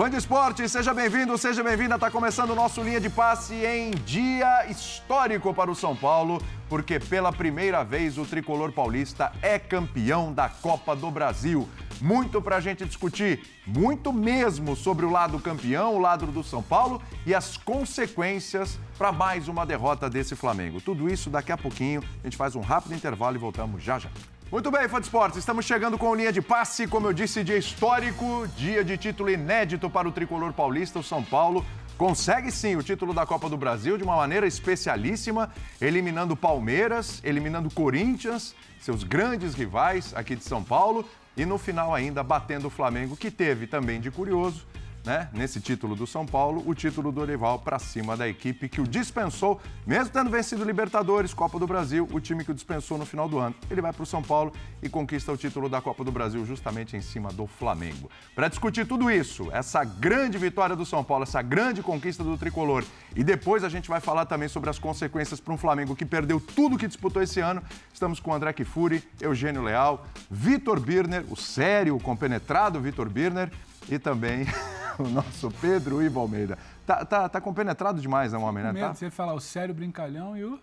Fã de esporte, seja bem-vindo, seja bem-vinda. Está começando o nosso linha de passe em dia histórico para o São Paulo, porque pela primeira vez o tricolor paulista é campeão da Copa do Brasil. Muito para a gente discutir, muito mesmo sobre o lado campeão, o lado do São Paulo e as consequências para mais uma derrota desse Flamengo. Tudo isso daqui a pouquinho. A gente faz um rápido intervalo e voltamos já já. Muito bem, fã de esportes, estamos chegando com linha de passe, como eu disse, dia histórico, dia de título inédito para o tricolor paulista, o São Paulo. Consegue sim o título da Copa do Brasil de uma maneira especialíssima, eliminando Palmeiras, eliminando Corinthians, seus grandes rivais aqui de São Paulo, e no final ainda batendo o Flamengo, que teve também de curioso né, nesse título do São Paulo, o título do Orival para cima da equipe que o dispensou, mesmo tendo vencido Libertadores, Copa do Brasil, o time que o dispensou no final do ano. Ele vai para o São Paulo e conquista o título da Copa do Brasil justamente em cima do Flamengo. Para discutir tudo isso, essa grande vitória do São Paulo, essa grande conquista do tricolor, e depois a gente vai falar também sobre as consequências para um Flamengo que perdeu tudo que disputou esse ano. Estamos com André Kifuri, Eugênio Leal, Vitor Birner, o sério, o compenetrado Vitor Birner, e também o nosso Pedro Ivo Almeida. Tá, tá, tá compenetrado demais, né, homem, né? Tá? Você falar o sério brincalhão e o.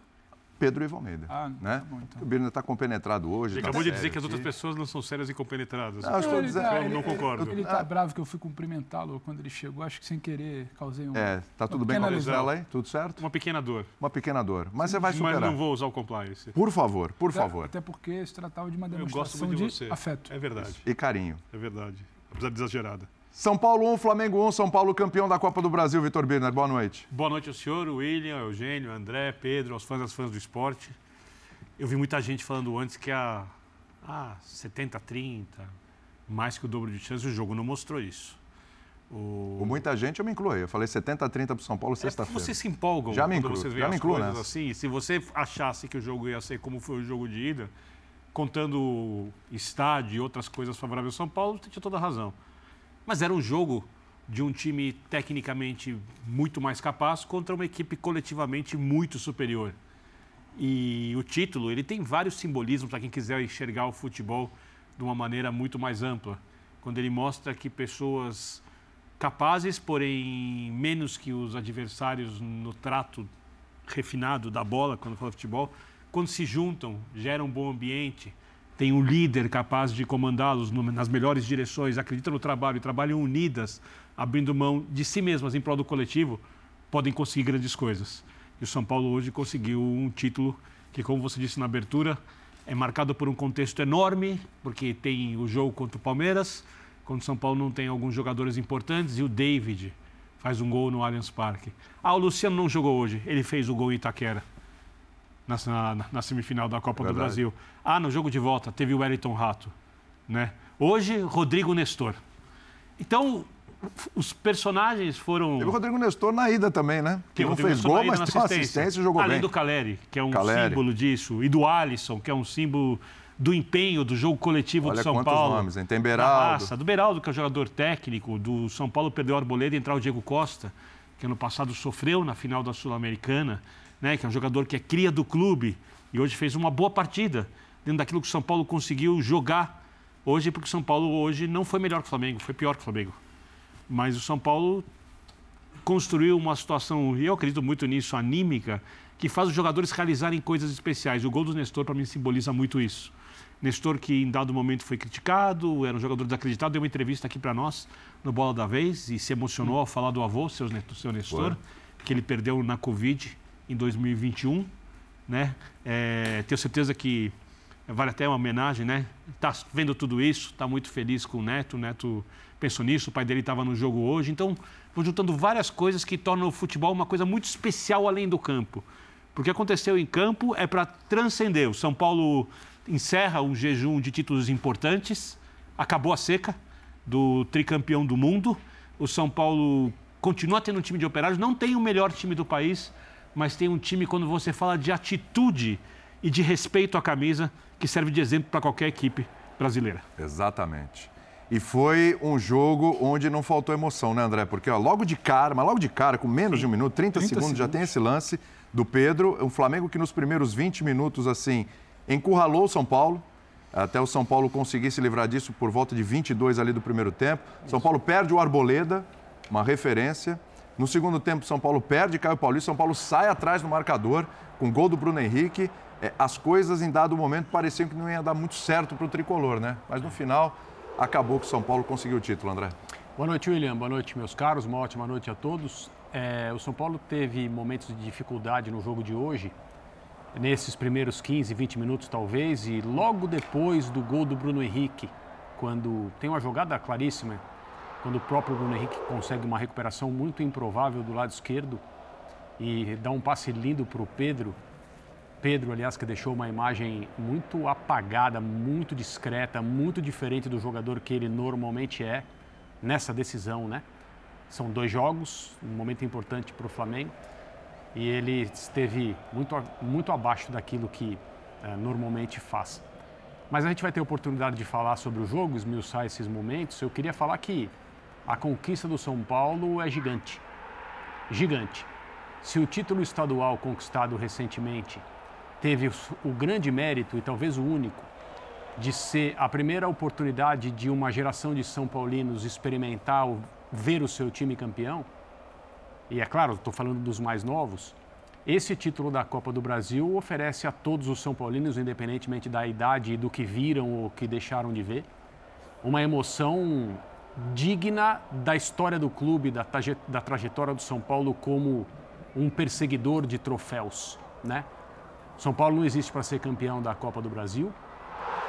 Pedro Ivo Almeida. Ah, né? tá bom, então. O Birner está compenetrado hoje. Ele tá acabou de dizer que as outras pessoas não são sérias e compenetradas. Não, eu estou ele dizendo- tá- Eu não concordo. Ele tá bravo que eu fui cumprimentá-lo quando ele chegou. Acho que sem querer causei um. É, tá tudo bem com a Lisela aí? Tudo certo? Uma pequena dor. Uma pequena dor. Mas você vai Mas superar. não vou usar o compliance. Por favor, por Até- favor. Até porque se tratava de uma Eu gosto demonstração muito de de, você. afeto. É verdade. E carinho. É verdade. Apesar de exagerada. São Paulo 1, Flamengo 1, São Paulo campeão da Copa do Brasil, Vitor Birner. Boa noite. Boa noite ao senhor, William, Eugênio, André, Pedro, aos fãs das fãs do esporte. Eu vi muita gente falando antes que a ah, 70, 30, mais que o dobro de chance, o jogo não mostrou isso. O... Com muita gente eu me incluo. Eu falei 70 a 30 para São Paulo É sexta-feira. vocês se empolgam Já me quando incluo, vocês já veem me as incluo coisas nessa. assim. Se você achasse que o jogo ia ser como foi o jogo de ida, contando o estádio e outras coisas favoráveis ao São Paulo, você tinha toda a razão. Mas era um jogo de um time tecnicamente muito mais capaz contra uma equipe coletivamente muito superior. E o título, ele tem vários simbolismos para quem quiser enxergar o futebol de uma maneira muito mais ampla. Quando ele mostra que pessoas capazes, porém menos que os adversários no trato refinado da bola, quando fala futebol, quando se juntam, geram um bom ambiente, tem um líder capaz de comandá-los nas melhores direções, acreditam no trabalho e trabalham unidas, abrindo mão de si mesmas em prol do coletivo, podem conseguir grandes coisas. E o São Paulo hoje conseguiu um título que, como você disse na abertura, é marcado por um contexto enorme, porque tem o jogo contra o Palmeiras, quando o São Paulo não tem alguns jogadores importantes, e o David faz um gol no Allianz Parque. Ah, o Luciano não jogou hoje, ele fez o gol em Itaquera, na, na- na semifinal da Copa do. Brasil. Ah, no jogo de volta, teve o Wellington Rato. Né? Hoje, Rodrigo Nestor. Então, os personagens foram... Teve o Rodrigo Nestor na ida também, né? Que não fez Nestor gol, mas uma assistência e jogou Além bem. do Caleri, que é um Caleri. símbolo disso, e do Alisson, que é um símbolo do empenho do jogo coletivo Olha do São Paulo. nomes, hein? Tem Beraldo. raça, do Beraldo, que é o jogador técnico, do São Paulo perdeu o Arboleda e entrar o Diego Costa, que ano passado sofreu na final da Sul-Americana, né? que é um jogador que é cria do clube e hoje fez uma boa partida dentro daquilo que o São Paulo conseguiu jogar hoje, porque o São Paulo hoje não foi melhor que o Flamengo, foi pior que o Flamengo. Mas o São Paulo construiu uma situação, e eu acredito muito nisso, anímica, que faz os jogadores realizarem coisas especiais. O gol do Nestor, para mim, simboliza muito isso. Nestor, que em dado momento foi criticado, era um jogador desacreditado, deu uma entrevista aqui para nós no Bola da Vez e se emocionou ao falar do avô, seu, seu Nestor, que ele perdeu na Covid em 2021. Né? É, tenho certeza que vale até uma homenagem, né? Está vendo tudo isso, está muito feliz com o Neto, o Neto pensou nisso, o pai dele estava no jogo hoje. Então, vou juntando várias coisas que tornam o futebol uma coisa muito especial além do campo. Porque aconteceu em campo é para transcender. O São Paulo encerra um jejum de títulos importantes, acabou a seca do tricampeão do mundo. O São Paulo continua tendo um time de operários, não tem o melhor time do país, mas tem um time, quando você fala de atitude e de respeito à camisa, que serve de exemplo para qualquer equipe brasileira. Exatamente. E foi um jogo onde não faltou emoção, né, André? Porque ó, logo de cara, mas logo de cara, com menos de um minuto, 30, 30 segundos, já segundos. tem esse lance do Pedro. Um Flamengo que nos primeiros 20 minutos, assim, encurralou o São Paulo. Até o São Paulo conseguir se livrar disso por volta de 22 ali do primeiro tempo. São Paulo perde o Arboleda, uma referência. No segundo tempo, São Paulo perde, Caio Paulista, São Paulo sai atrás do marcador, com gol do Bruno Henrique. É, as coisas, em dado momento, pareciam que não ia dar muito certo para o tricolor, né? Mas no final, acabou que o São Paulo conseguiu o título, André. Boa noite, William. Boa noite, meus caros. Uma ótima noite a todos. É, o São Paulo teve momentos de dificuldade no jogo de hoje, nesses primeiros 15, 20 minutos talvez, e logo depois do gol do Bruno Henrique, quando tem uma jogada claríssima, quando o próprio Bruno Henrique consegue uma recuperação muito improvável do lado esquerdo e dá um passe lindo para o Pedro. Pedro, aliás, que deixou uma imagem muito apagada, muito discreta, muito diferente do jogador que ele normalmente é nessa decisão, né? São dois jogos, um momento importante para o Flamengo e ele esteve muito, muito abaixo daquilo que é, normalmente faz. Mas a gente vai ter oportunidade de falar sobre o jogo, esmiuçar esses momentos. Eu queria falar que a conquista do São Paulo é gigante. Gigante. Se o título estadual conquistado recentemente teve o grande mérito, e talvez o único, de ser a primeira oportunidade de uma geração de São Paulinos experimentar, ver o seu time campeão, e é claro, estou falando dos mais novos, esse título da Copa do Brasil oferece a todos os São Paulinos, independentemente da idade e do que viram ou que deixaram de ver, uma emoção digna da história do clube, da, da trajetória do São Paulo como um perseguidor de troféus, né? São Paulo não existe para ser campeão da Copa do Brasil,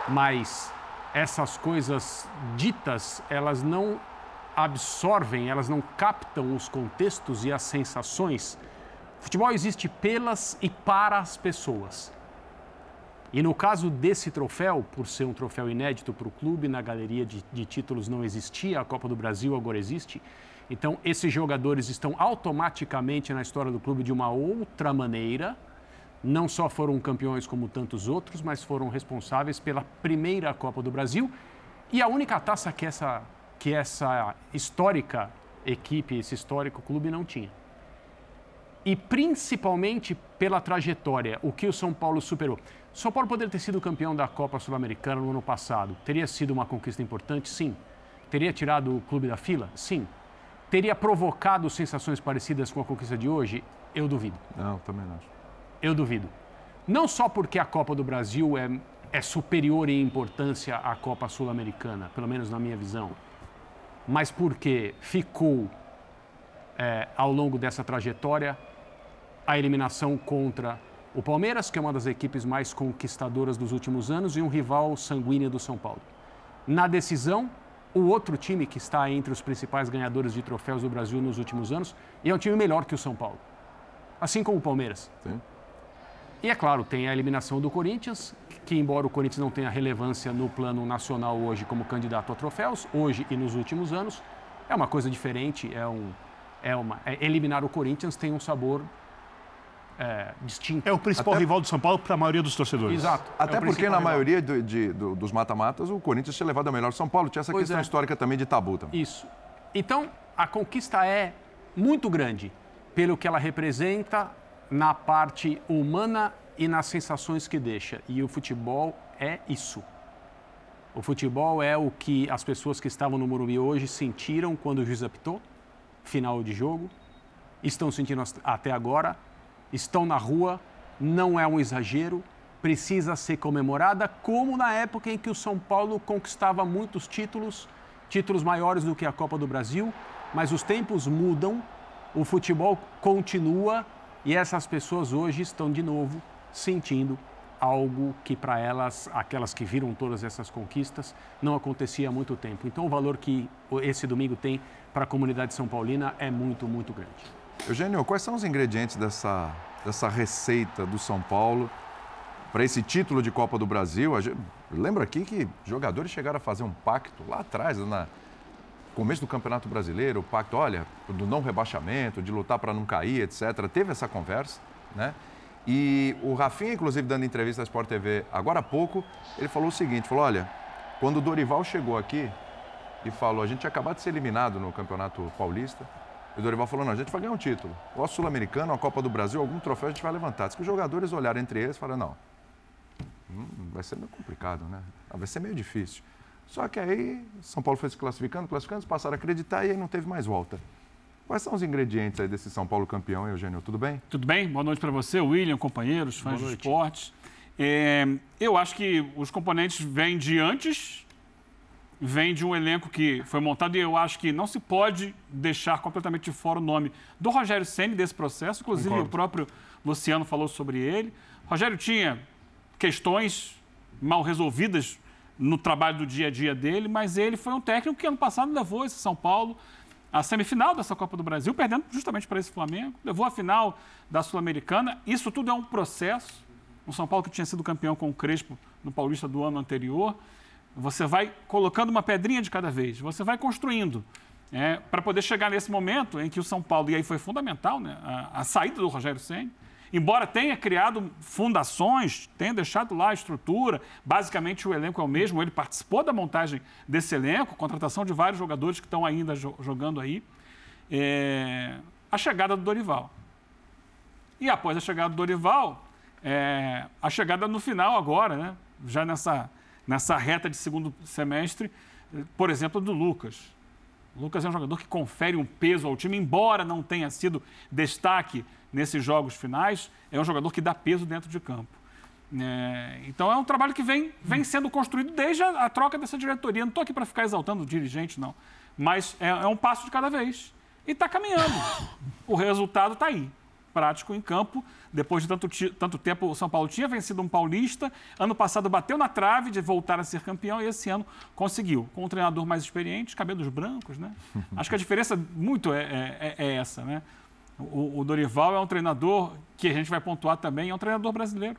mas essas coisas ditas, elas não absorvem, elas não captam os contextos e as sensações. Futebol existe pelas e para as pessoas. E no caso desse troféu, por ser um troféu inédito para o clube, na galeria de, de, títulos não existia, a Copa do Brasil agora existe. Então, esses jogadores estão automaticamente na história do clube de uma outra maneira, não só foram campeões como tantos outros, mas foram responsáveis pela primeira Copa do Brasil e a única taça que essa, que essa histórica equipe, esse histórico clube não tinha. E principalmente pela trajetória, o que o São Paulo superou. São Paulo poderia ter sido campeão da Copa Sul-Americana no ano passado. Teria sido uma conquista importante? Sim. Teria tirado o clube da fila? Sim. Teria provocado sensações parecidas com a conquista de hoje? Eu duvido. Não, também não acho. Eu duvido. Não só porque a Copa do Brasil é, é superior em importância à Copa Sul-Americana, pelo menos na minha visão, mas porque ficou, é, ao longo dessa trajetória, a eliminação contra o Palmeiras, que é uma das equipes mais conquistadoras dos últimos anos, e um rival sanguíneo do São Paulo. Na decisão, o outro time que está entre os principais ganhadores de troféus do Brasil nos últimos anos, e é um time melhor que o São Paulo. Assim como o Palmeiras. Sim. E é claro, tem a eliminação do Corinthians, que embora o Corinthians não tenha relevância no plano nacional hoje como candidato a troféus, hoje e nos últimos anos, é uma coisa diferente, é um é uma é, eliminar o Corinthians tem um sabor é, distinto. É o principal Até... rival do São Paulo para a maioria dos torcedores. Exato. Até é porque na rival. maioria do, de, do, dos mata-matas o Corinthians tinha levado a melhor São Paulo, tinha essa pois questão é. histórica também de tabu também. Isso. Então, a conquista é muito grande pelo que ela representa na parte humana e nas sensações que deixa. E o futebol é isso. O futebol é o que as pessoas que estavam no Morumbi hoje sentiram quando o juiz apitou, final de jogo, estão sentindo até agora, estão na rua, não é um exagero, precisa ser comemorada, como na época em que o São Paulo conquistava muitos títulos, títulos maiores do que a Copa do Brasil, mas os tempos mudam, o futebol continua e essas pessoas hoje estão de novo sentindo algo que para elas, aquelas que viram todas essas conquistas, não acontecia há muito tempo. Então o valor que esse domingo tem para a comunidade são paulina é muito, muito grande. Eugênio, quais são os ingredientes dessa, dessa receita do São Paulo para esse título de Copa do Brasil? Lembra aqui que jogadores chegaram a fazer um pacto lá atrás, na, começo do Campeonato Brasileiro, o pacto, olha, do não rebaixamento, de lutar para não cair, etc. Teve essa conversa, né? E o Rafinha, inclusive, dando entrevista à Sport TV agora há pouco, ele falou o seguinte, falou, olha, quando o Dorival chegou aqui e falou, a gente tinha acabado de ser eliminado no Campeonato Paulista, e o Dorival falou, não, a gente vai ganhar um título. Ou a Sul-Americana, a Copa do Brasil, algum troféu a gente vai levantar. Diz que os jogadores olharam entre eles e falaram, não, hum, vai ser meio complicado, né? Vai ser meio difícil. Só que aí São Paulo foi se classificando, classificando, passaram a acreditar e aí não teve mais volta. Quais são os ingredientes aí desse São Paulo campeão, Eugênio? Tudo bem? Tudo bem? Boa noite para você, William, companheiros, fãs do esportes. É, eu acho que os componentes vêm de antes, vêm de um elenco que foi montado e eu acho que não se pode deixar completamente de fora o nome do Rogério Senni desse processo. Inclusive, Concordo. o próprio Luciano falou sobre ele. O Rogério tinha questões mal resolvidas no trabalho do dia a dia dele, mas ele foi um técnico que ano passado levou esse São Paulo a semifinal dessa Copa do Brasil, perdendo justamente para esse Flamengo, levou a final da Sul-Americana. Isso tudo é um processo. O São Paulo que tinha sido campeão com o Crespo no Paulista do ano anterior. Você vai colocando uma pedrinha de cada vez, você vai construindo. É, para poder chegar nesse momento em que o São Paulo, e aí foi fundamental né, a, a saída do Rogério Senna, embora tenha criado fundações, tenha deixado lá a estrutura, basicamente o elenco é o mesmo, ele participou da montagem desse elenco, contratação de vários jogadores que estão ainda jogando aí. É, a chegada do Dorival. E após a chegada do Dorival, é, a chegada no final agora, né, já nessa, nessa reta de segundo semestre, por exemplo, do Lucas. O Lucas é um jogador que confere um peso ao time, embora não tenha sido destaque nesses jogos finais, é um jogador que dá peso dentro de campo. É, então é um trabalho que vem, vem sendo construído desde a, a troca dessa diretoria. Não estou aqui para ficar exaltando o dirigente, não. Mas é, é um passo de cada vez. E está caminhando. O resultado está aí. Prático em campo. Depois de tanto, tanto tempo, o São Paulo tinha vencido um paulista. Ano passado bateu na trave de voltar a ser campeão e esse ano conseguiu. Com um treinador mais experiente, cabelos brancos, né? Acho que a diferença muito é, é, é essa, né? O, o, Dorival é um treinador que a gente vai pontuar também, é um treinador brasileiro.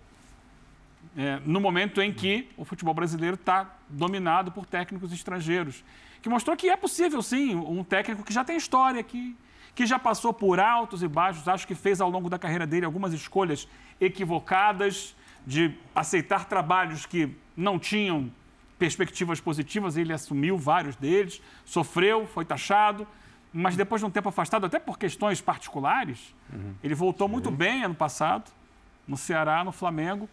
É, no momento em que o futebol brasileiro está dominado por técnicos estrangeiros, que mostrou que é possível, sim, um técnico que já tem história, que, que já passou por altos e baixos, acho que fez ao longo da carreira dele algumas escolhas equivocadas, de aceitar trabalhos que não tinham perspectivas positivas, ele assumiu vários deles, sofreu, foi taxado, mas depois de um tempo afastado, até por questões particulares, uhum. ele voltou Sim. muito bem ano passado, no Ceará, no Flamengo.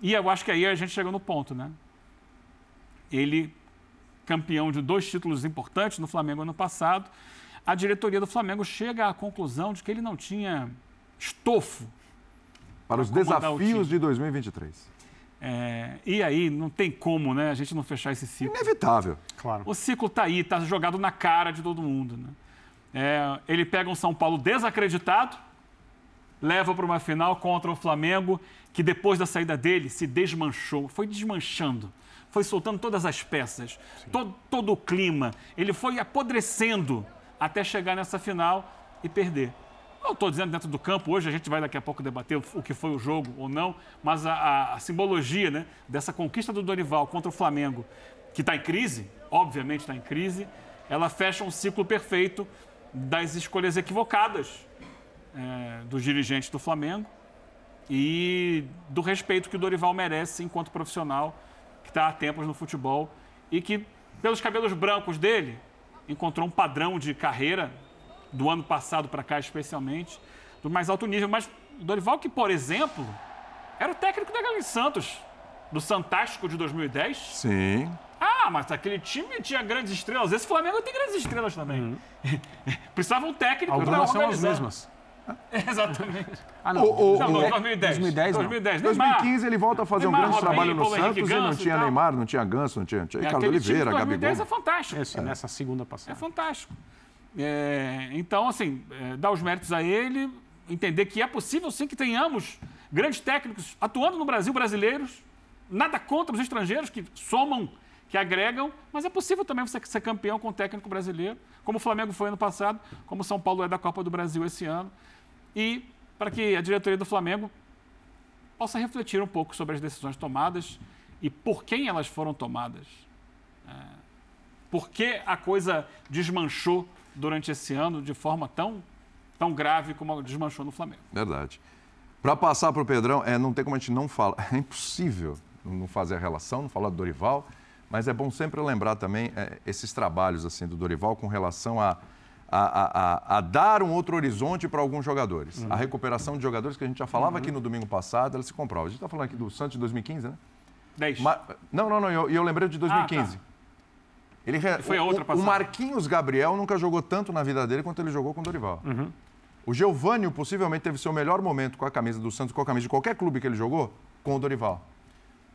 E eu acho que aí a gente chegou no ponto, né? Ele, campeão de dois títulos importantes no Flamengo ano passado, a diretoria do Flamengo chega à conclusão de que ele não tinha estofo para os desafios de 2023. É, e aí não tem como, né, a gente não fechar esse ciclo. Inevitável. Claro. O ciclo está aí, está jogado na cara de todo mundo, né? É, ele pega um São Paulo desacreditado, leva para uma final contra o Flamengo, que depois da saída dele se desmanchou, foi desmanchando, foi soltando todas as peças, todo, todo o clima. Ele foi apodrecendo até chegar nessa final e perder. Não estou dizendo dentro do campo, hoje a gente vai daqui a pouco debater o que foi o jogo ou não, mas a, a, a simbologia né, dessa conquista do Dorival contra o Flamengo, que está em crise, obviamente está em crise, ela fecha um ciclo perfeito das escolhas equivocadas é, dos dirigentes do Flamengo e do respeito que o Dorival merece enquanto profissional que está há tempos no futebol e que, pelos cabelos brancos dele, encontrou um padrão de carreira do ano passado para cá, especialmente, do mais alto nível. Mas Dorival, que, por exemplo, era o técnico da Galo Santos, do Santástico de 2010. Sim. Ah, mas aquele time tinha grandes estrelas. Esse Flamengo tem grandes estrelas também. Uhum. Precisava um técnico Algumas são as mesmas. Exatamente. Ah, não. O, o, não, 2010. 2010, 2010 2015 ele volta a fazer Neymar, um grande Robinho, trabalho no Paulo Santos e não tinha Neymar, não tinha Ganso, não tinha, tinha é, Ricardo Oliveira, Gabigol. 2010 é fantástico. Esse, é. Nessa segunda passada. É fantástico. É, então, assim, é, dar os méritos a ele, entender que é possível sim que tenhamos grandes técnicos atuando no Brasil, brasileiros, nada contra os estrangeiros que somam que agregam, mas é possível também você ser campeão com o técnico brasileiro, como o Flamengo foi ano passado, como o São Paulo é da Copa do Brasil esse ano. E para que a diretoria do Flamengo possa refletir um pouco sobre as decisões tomadas e por quem elas foram tomadas. É, por que a coisa desmanchou durante esse ano de forma tão, tão grave como desmanchou no Flamengo. Verdade. Para passar para o Pedrão, é, não tem como a gente não falar, é impossível não fazer a relação, não falar do Dorival, mas é bom sempre lembrar também é, esses trabalhos assim do Dorival com relação a, a, a, a dar um outro horizonte para alguns jogadores. Uhum. A recuperação de jogadores que a gente já falava uhum. aqui no domingo passado, ela se comprova. A gente está falando aqui do Santos de 2015, né? 10. Mas, não, não, não, eu, eu lembrei de 2015. Ah, tá. Ele re... foi a outra o, o. Marquinhos Gabriel nunca jogou tanto na vida dele quanto ele jogou com o Dorival. O Geovânio possivelmente teve seu melhor momento com a camisa do Santos, com a camisa de qualquer clube que ele jogou, com o Dorival.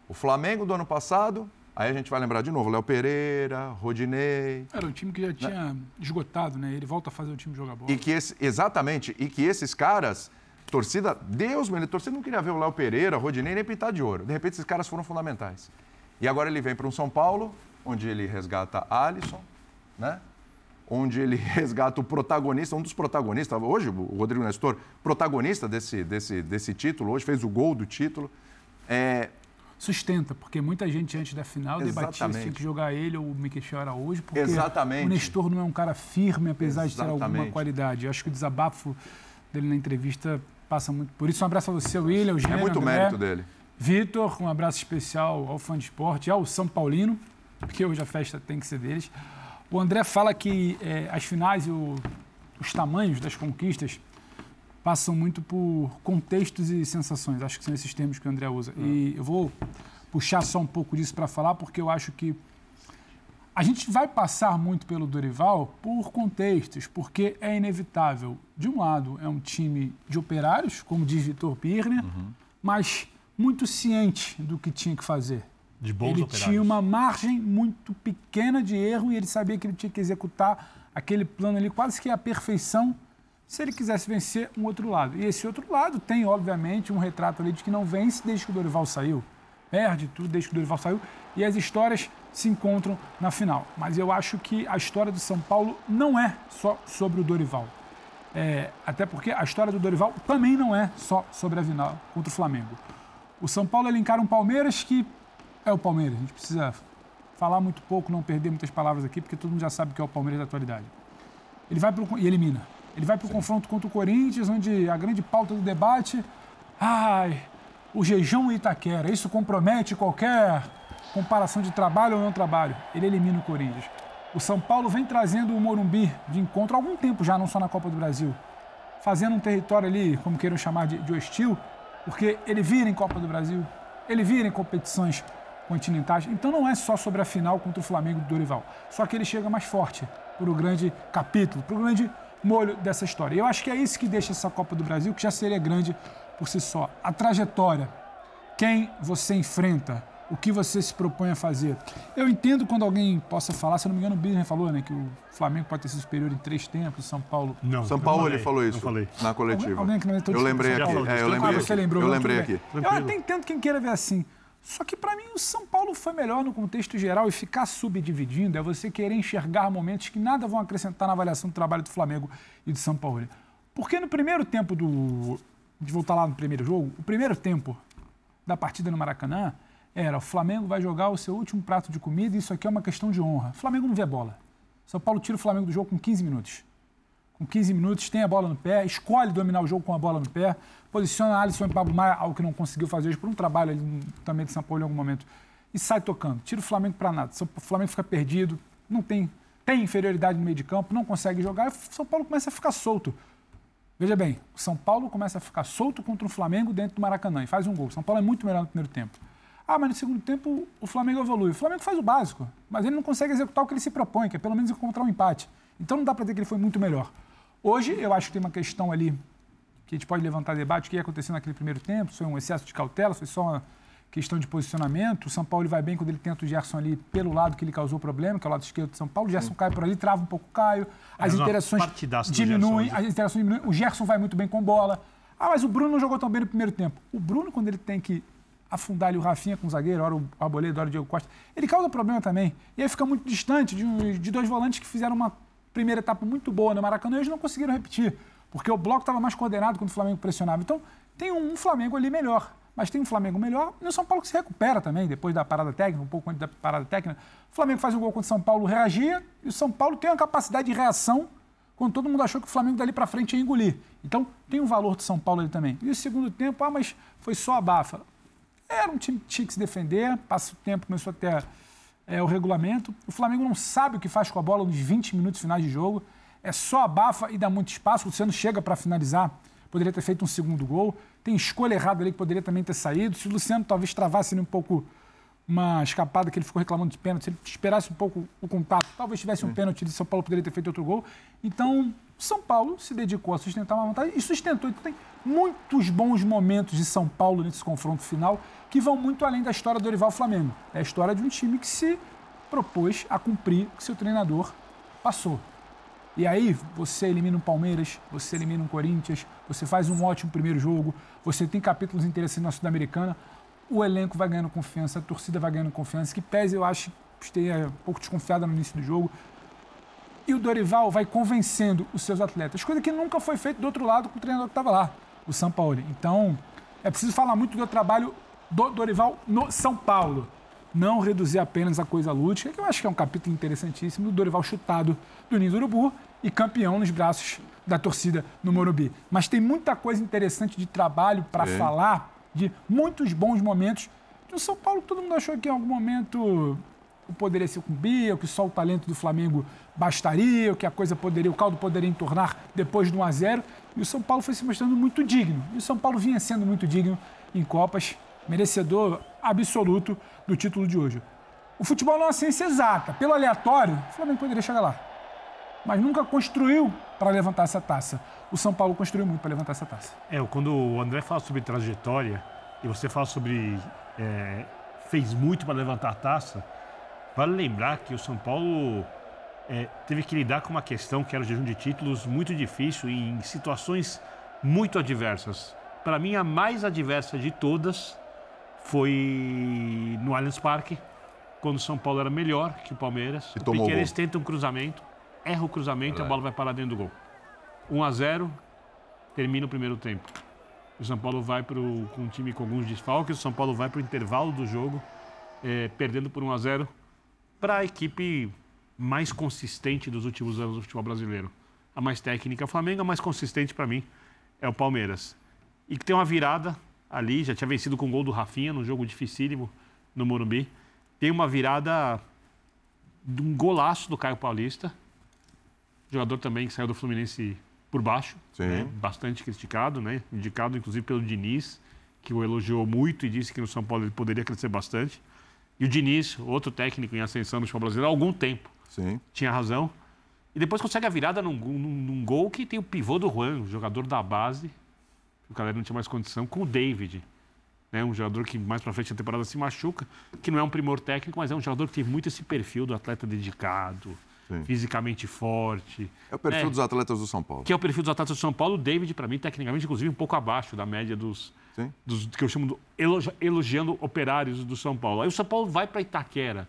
O Flamengo do ano passado, aí a gente vai lembrar de novo, Léo Pereira, Rodinei. Era um time que já tinha esgotado, né? Ele volta a fazer o time jogar bola. E que esse, exatamente, e que esses caras, torcida, Deus, meu, torcida não queria ver o Léo Pereira, Rodinei nem pintar de ouro. De repente esses caras foram fundamentais. E agora ele vem para um São Paulo, onde ele resgata Alisson, né? Onde ele resgata o protagonista, um dos protagonistas, hoje o Rodrigo Nestor, protagonista desse, desse, desse título, hoje fez o gol do título. É, Sustenta, porque muita gente antes da final debatia se Exatamente. tinha que jogar ele ou o Miquel Araújo, porque Exatamente. o Nestor não é um cara firme, apesar de ter alguma Exatamente. qualidade. Eu acho que o desabafo dele na entrevista passa muito por isso. Um abraço a você, William, é Eugênio, muito André. mérito dele. Vitor, um abraço especial ao fã de esporte, ao São Paulino, porque hoje a festa tem que ser deles. O André fala que eh, as finais e o- os tamanhos das conquistas passam muito por contextos e sensações. Acho que são esses termos que o André usa. E eu vou puxar só um pouco disso para falar, porque eu acho que a gente vai passar muito pelo Dorival por contextos, porque é inevitável. De um lado, é um time de operários, como diz Vitor Birner, mas muito ciente do que tinha que fazer. De bons ele operários. tinha uma margem muito pequena de erro e ele sabia que ele tinha que executar aquele plano ali quase que à perfeição se ele quisesse vencer um outro lado. E esse outro lado tem, obviamente, um retrato ali de que não vence desde que o Dorival saiu. Perde tudo desde que o Dorival saiu e as histórias se encontram na final. Mas eu acho que a história do São Paulo não é só sobre o Dorival. É, até porque a história do Dorival também não é só sobre a final contra o Flamengo. O São Paulo ele encara um Palmeiras que é o Palmeiras. A gente precisa falar muito pouco, não perder muitas palavras aqui, porque todo mundo já sabe que é o Palmeiras da atualidade. Ele vai pro, e elimina. Ele vai para o confronto contra o Corinthians, onde a grande pauta do debate, ai, o jejum Itaquera, isso compromete qualquer comparação de trabalho ou não trabalho. Ele elimina o Corinthians. O São Paulo vem trazendo o Morumbi de encontro há algum tempo já, não só na Copa do Brasil, fazendo um território ali, como queiram chamar de, de hostil, porque ele vira em Copa do Brasil, ele vira em competições continentais. Então não é só sobre a final contra o Flamengo do Dorival. Só que ele chega mais forte para o grande capítulo, para o grande molho dessa história. E eu acho que é isso que deixa essa Copa do Brasil, que já seria grande por si só. A trajetória, quem você enfrenta, o que você se propõe a fazer. Eu entendo quando alguém possa falar, se eu não me engano, o Birner falou, né, que o Flamengo pode ter sido superior em três tempos, o São Paulo Não, São Paulo falei, ele falou isso falei. na coletiva. Alguém que não é eu lembrei aqui. É, eu Ah, lembrei ah, aqui. você lembrou, eu lembrei aqui. bem. Eu Tranquilo. até entendo quem queira ver assim. Só que para mim o São Paulo foi melhor no contexto geral e ficar subdividindo é você querer enxergar momentos que nada vão acrescentar na avaliação do trabalho do Flamengo e do São Paulo. Porque no primeiro tempo do. De voltar lá no primeiro jogo, o primeiro tempo da partida no Maracanã era o Flamengo vai jogar o seu último prato de comida e isso aqui é uma questão de honra. O Flamengo não vê bola. São Paulo tira o Flamengo do jogo com 15 minutos com 15 minutos, tem a bola no pé, escolhe dominar o jogo com a bola no pé, posiciona Alisson e Pablo Maia, algo que não conseguiu fazer hoje por um trabalho ali, também de São Paulo em algum momento, e sai tocando. Tira o Flamengo para nada. O Flamengo fica perdido, não tem, tem inferioridade no meio de campo, não consegue jogar, e o São Paulo começa a ficar solto. Veja bem, o São Paulo começa a ficar solto contra o Flamengo dentro do Maracanã e faz um gol. O São Paulo é muito melhor no primeiro tempo. Ah, mas no segundo tempo o Flamengo evolui. O Flamengo faz o básico, mas ele não consegue executar o que ele se propõe, que é pelo menos encontrar um empate. Então não dá para dizer que ele foi muito melhor. Hoje, eu acho que tem uma questão ali que a gente pode levantar debate, o que ia acontecer naquele primeiro tempo, se foi um excesso de cautela, se foi só uma questão de posicionamento. O São Paulo vai bem quando ele tenta o Gerson ali pelo lado que ele causou problema, que é o lado esquerdo do São Paulo. O Gerson cai por ali, trava um pouco o Caio, as Mas uma interações diminuem, hoje. as interações diminuem. O Gerson vai muito bem com bola. Ah, mas o Bruno não jogou tão bem no primeiro tempo. O Bruno, quando ele tem que afundar ali o Rafinha com o zagueiro, hora o Arboleda, hora o Diego Costa, ele causa problema também. E aí fica muito distante de, de dois volantes que fizeram uma primeira etapa muito boa no Maracanã e eles não conseguiram repetir, porque o bloco estava mais coordenado quando o Flamengo pressionava. Então, tem um Flamengo ali melhor, mas tem um Flamengo melhor e o São Paulo que se recupera também, depois da parada técnica, um pouco antes da parada técnica. O Flamengo faz um gol contra o São Paulo, reagia, e o São Paulo tem uma capacidade de reação quando todo mundo achou que o Flamengo dali para frente ia engolir. Então, tem um valor do São Paulo ali também. E o segundo tempo, ah, mas foi só a bafa. Era um time que tinha que se defender, passa o tempo, começou a ter é, o regulamento. O Flamengo não sabe o que faz com a bola nos 20 minutos finais de jogo. É só abafa e dá muito espaço. O Luciano chega para finalizar, poderia ter feito um segundo gol. Tem escolha errada ali que poderia também ter saído. Se o Luciano talvez travasse um pouco uma escapada que ele ficou reclamando de pênalti. Se ele esperasse um pouco o contato, talvez tivesse um pênalti de São Paulo, poderia ter feito outro gol. Então, São Paulo se dedicou a sustentar uma vantagem e sustentou. Então, tem muitos bons momentos de São Paulo nesse confronto final que vão muito além da história do Orival Flamengo. É a história de um time que se propôs a cumprir o que seu treinador passou. E aí você elimina um Palmeiras, você elimina um Corinthians, você faz um ótimo primeiro jogo, você tem capítulos interessantes na Sul-Americana, o elenco vai ganhando confiança, a torcida vai ganhando confiança, que pese eu acho esteja um pouco desconfiada no início do jogo. E o Dorival vai convencendo os seus atletas, coisa que nunca foi feita do outro lado com o treinador que estava lá, o São Paulo. Então, é preciso falar muito do trabalho do Dorival no São Paulo não reduzir apenas a coisa lúdica, que eu acho que é um capítulo interessantíssimo, do Dorival chutado do Ninho do Urubu e campeão nos braços da torcida no Morumbi. Mas tem muita coisa interessante de trabalho para é. falar, de muitos bons momentos. No São Paulo, todo mundo achou que em algum momento poderia ser com o Bia, que só o talento do Flamengo bastaria, que a coisa poderia, o caldo poderia entornar depois do 1 a 0 E o São Paulo foi se mostrando muito digno. E o São Paulo vinha sendo muito digno em Copas, merecedor absoluto do título de hoje. O futebol não é uma ciência exata. Pelo aleatório, o Flamengo poderia chegar lá. Mas nunca construiu para levantar essa taça. O São Paulo construiu muito para levantar essa taça. É, quando o André fala sobre trajetória e você fala sobre é, fez muito para levantar a taça, vale lembrar que o São Paulo é, teve que lidar com uma questão que era o jejum de títulos muito difícil em situações muito adversas. Para mim, a mais adversa de todas foi no Allianz Parque, quando o São Paulo era melhor que o Palmeiras. E o Piqueires tenta um cruzamento, erra o cruzamento e a bola vai parar dentro do gol. 1 a 0 termina o primeiro tempo. O São Paulo vai pro, com um time com alguns desfalques, o São Paulo vai para o intervalo do jogo, é, perdendo por 1 a 0 para a equipe mais consistente dos últimos anos do futebol brasileiro. A mais técnica é o Flamengo, a mais consistente para mim é o Palmeiras. E que tem uma virada ali, já tinha vencido com o gol do Rafinha no jogo dificílimo no Morumbi. Tem uma virada de um golaço do Caio Paulista, jogador também que saiu do Fluminense por baixo, né? bastante criticado, né? indicado inclusive pelo Diniz, que o elogiou muito e disse que no São Paulo ele poderia crescer bastante. E o Diniz, outro técnico em ascensão no futebol brasileiro, há algum tempo, Sim. tinha razão. E depois consegue a virada num, num, num gol que tem o pivô do Juan, jogador da base, o galera não tinha mais condição, com o David. Né? Um jogador que mais para frente da temporada se machuca, que não é um primor técnico, mas é um jogador que teve muito esse perfil do atleta dedicado, Sim. fisicamente forte. É o perfil é, dos atletas do São Paulo. Que é o perfil dos atletas do São Paulo. O David, para mim, tecnicamente, inclusive, um pouco abaixo da média dos, dos que eu chamo de elogi, elogiando operários do São Paulo. Aí o São Paulo vai para Itaquera.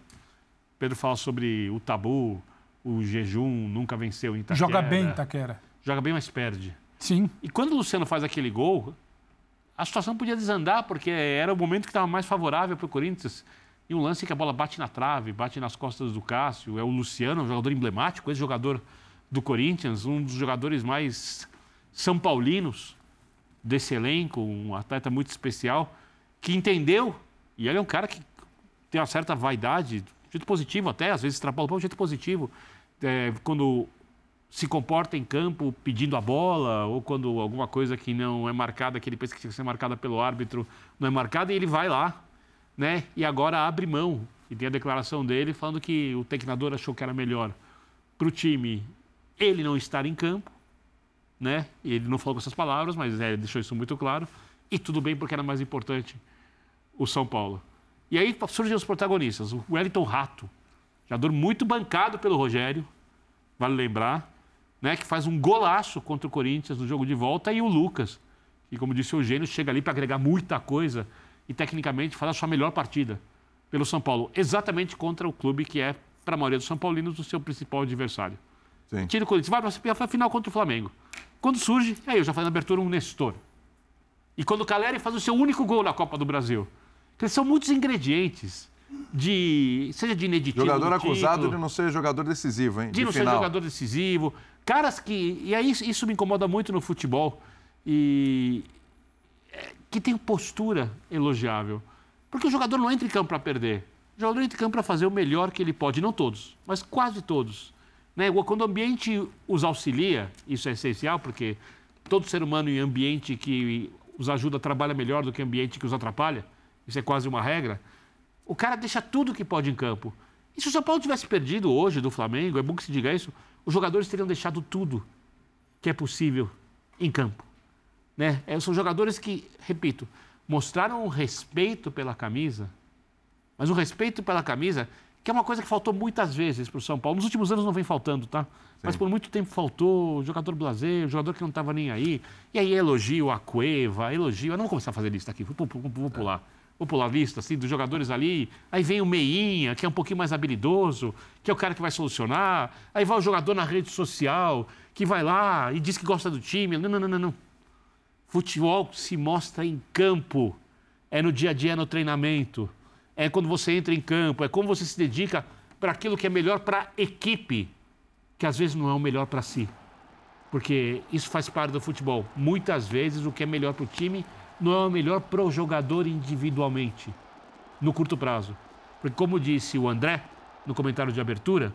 Pedro fala sobre o tabu, o jejum, nunca venceu em Itaquera. Joga bem Itaquera. Joga bem, mas perde. Sim. E quando o Luciano faz aquele gol, a situação podia desandar, porque era o momento que estava mais favorável para o Corinthians. E um lance que a bola bate na trave, bate nas costas do Cássio. É o Luciano, um jogador emblemático, esse jogador do Corinthians, um dos jogadores mais são paulinos desse elenco, um atleta muito especial, que entendeu, e ele é um cara que tem uma certa vaidade, de jeito positivo até, às vezes extrapola um jeito positivo. É, quando se comporta em campo pedindo a bola, ou quando alguma coisa que não é marcada, que ele pensa que tem que ser marcada pelo árbitro, não é marcada, e ele vai lá, né? E agora abre mão. E tem a declaração dele falando que o treinador achou que era melhor para o time ele não estar em campo, né? Ele não falou com essas palavras, mas é, deixou isso muito claro. E tudo bem porque era mais importante o São Paulo. E aí surgem os protagonistas. O Wellington Rato, jogador muito bancado pelo Rogério, vale lembrar né, que faz um golaço contra o Corinthians no jogo de volta, e o Lucas, que, como disse o Eugênio, chega ali para agregar muita coisa e, tecnicamente, faz a sua melhor partida pelo São Paulo, exatamente contra o clube que é, para a maioria dos São Paulinos, o seu principal adversário. Sim. Tira o Corinthians, vai para a final contra o Flamengo. Quando surge, aí eu já falei na abertura, um Nestor. E quando o Caleri faz o seu único gol na Copa do Brasil. Porque são muitos ingredientes de seja de ineditivo. Jogador acusado de não ser jogador decisivo, hein? De, de não final. ser jogador decisivo. Caras que. E aí isso me incomoda muito no futebol. E. É, que tem postura elogiável. Porque o jogador não entra em campo para perder. O jogador entra em campo para fazer o melhor que ele pode. Não todos, mas quase todos. Né? Quando o ambiente os auxilia, isso é essencial, porque todo ser humano em ambiente que os ajuda trabalha melhor do que ambiente que os atrapalha. Isso é quase uma regra O cara deixa tudo que pode em campo. E se o São Paulo tivesse perdido hoje do Flamengo, é bom que se diga isso, os jogadores teriam deixado tudo que é possível em campo. Né? É, são jogadores que, repito, mostraram um respeito pela camisa, mas um respeito pela camisa que é uma coisa que faltou muitas vezes para o São Paulo. Nos últimos anos não vem faltando, tá? Sim. Mas por muito tempo faltou jogador blazer, jogador que não estava nem aí. E aí elogio a Cueva, elogio. Eu não vou começar a fazer lista aqui, vou, vou, vou pular. Vou pular a lista, assim, dos jogadores ali. Aí vem o Meinha, que é um pouquinho mais habilidoso, que é o cara que vai solucionar. Aí vai o jogador na rede social, que vai lá e diz que gosta do time. Não, não, não, não. não. Futebol se mostra em campo. É no dia a dia, no treinamento é quando você entra em campo, é como você se dedica para aquilo que é melhor para a equipe, que às vezes não é o melhor para si. Porque isso faz parte do futebol. Muitas vezes o que é melhor para o time não é o melhor para o jogador individualmente, no curto prazo. Porque, como disse o André no comentário de abertura,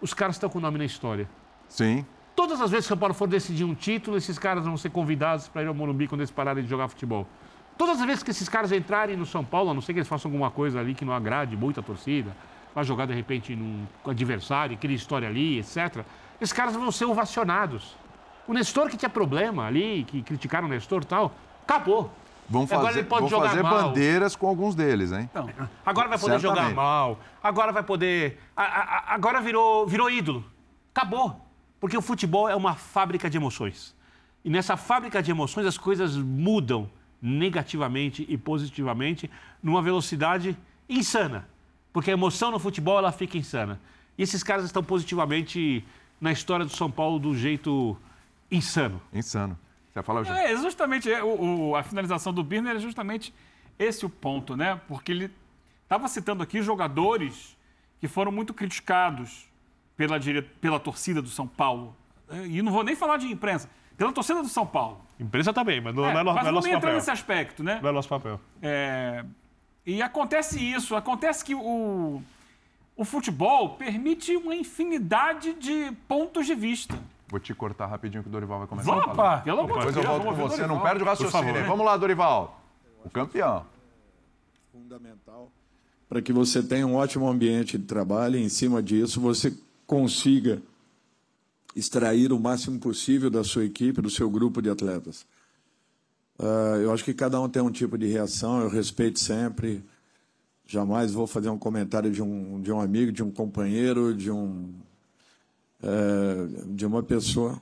os caras estão com o nome na história. Sim. Todas as vezes que o São Paulo for decidir um título, esses caras vão ser convidados para ir ao Morumbi quando eles pararem de jogar futebol. Todas as vezes que esses caras entrarem no São Paulo, a não ser que eles façam alguma coisa ali que não agrade muita torcida, vai jogar de repente num adversário, cria história ali, etc., esses caras vão ser ovacionados. O Nestor que tinha problema ali, que criticaram o Nestor e tal, acabou. Vão fazer, agora ele pode jogar fazer mal. bandeiras com alguns deles, hein? Então, agora vai poder Certamente. jogar mal, agora vai poder. agora virou, virou ídolo. Acabou. Porque o futebol é uma fábrica de emoções. E nessa fábrica de emoções as coisas mudam negativamente e positivamente numa velocidade insana. Porque a emoção no futebol ela fica insana. E esses caras estão positivamente na história do São Paulo do jeito insano. Insano. Você fala já. É, justamente é, o, o, a finalização do Birner é justamente esse o ponto, né? Porque ele estava citando aqui jogadores que foram muito criticados pela, pela torcida do São Paulo. E não vou nem falar de imprensa, pela torcida do São Paulo. Imprensa também, mas não é, é, mas não é nosso papel. nesse aspecto, né? Não é nosso papel. É, e acontece isso, acontece que o, o futebol permite uma infinidade de pontos de vista. Vou te cortar rapidinho que o Dorival vai começar Opa, a falar. Pelo amor Depois eu volto com você, não perde o raciocínio. Vamos lá, Dorival. O campeão. Fundamental para que você tenha um ótimo ambiente de trabalho e, em cima disso, você consiga extrair o máximo possível da sua equipe, do seu grupo de atletas. Uh, eu acho que cada um tem um tipo de reação, eu respeito sempre. Jamais vou fazer um comentário de um, de um amigo, de um companheiro, de, um, uh, de uma pessoa.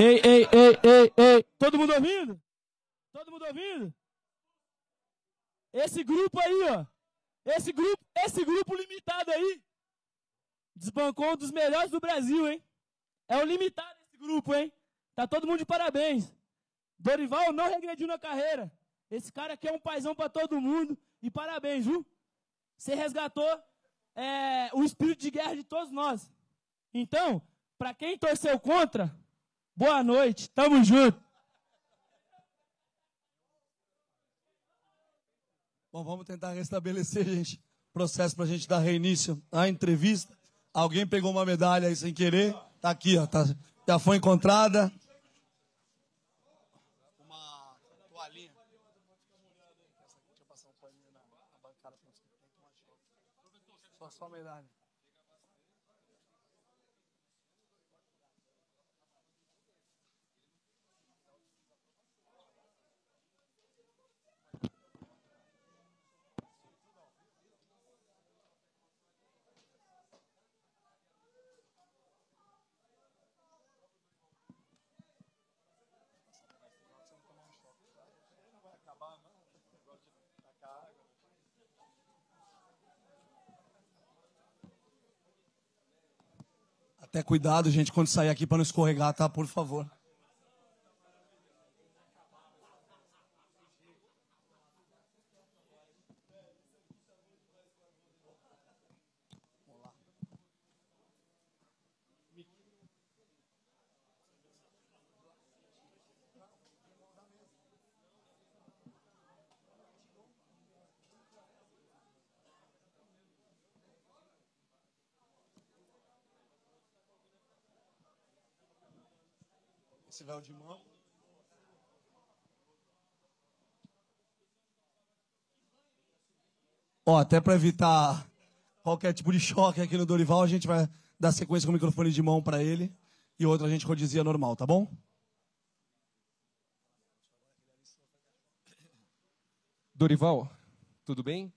Ei, ei, ei, ei, ei. Todo mundo ouvindo? Todo mundo ouvindo? Esse grupo aí, ó. Esse grupo, esse grupo limitado aí desbancou um dos melhores do Brasil, hein? É o limitado esse grupo, hein? Tá todo mundo de parabéns. Dorival não regrediu na carreira. Esse cara aqui é um paizão para todo mundo. E parabéns, viu? Você resgatou é, o espírito de guerra de todos nós. Então, para quem torceu contra, boa noite. Tamo junto. Bom, vamos tentar restabelecer, gente, processo para a gente dar reinício à entrevista. Alguém pegou uma medalha aí sem querer. Tá aqui, ó. Tá, já foi encontrada. Uma toalhinha. Um. Só, só a medalha. Até cuidado, gente, quando sair aqui para não escorregar, tá? Por favor. De mão. Ó, até para evitar qualquer tipo de choque aqui no Dorival, a gente vai dar sequência com o microfone de mão para ele e outra a gente rodizia normal, tá bom? Dorival, tudo bem?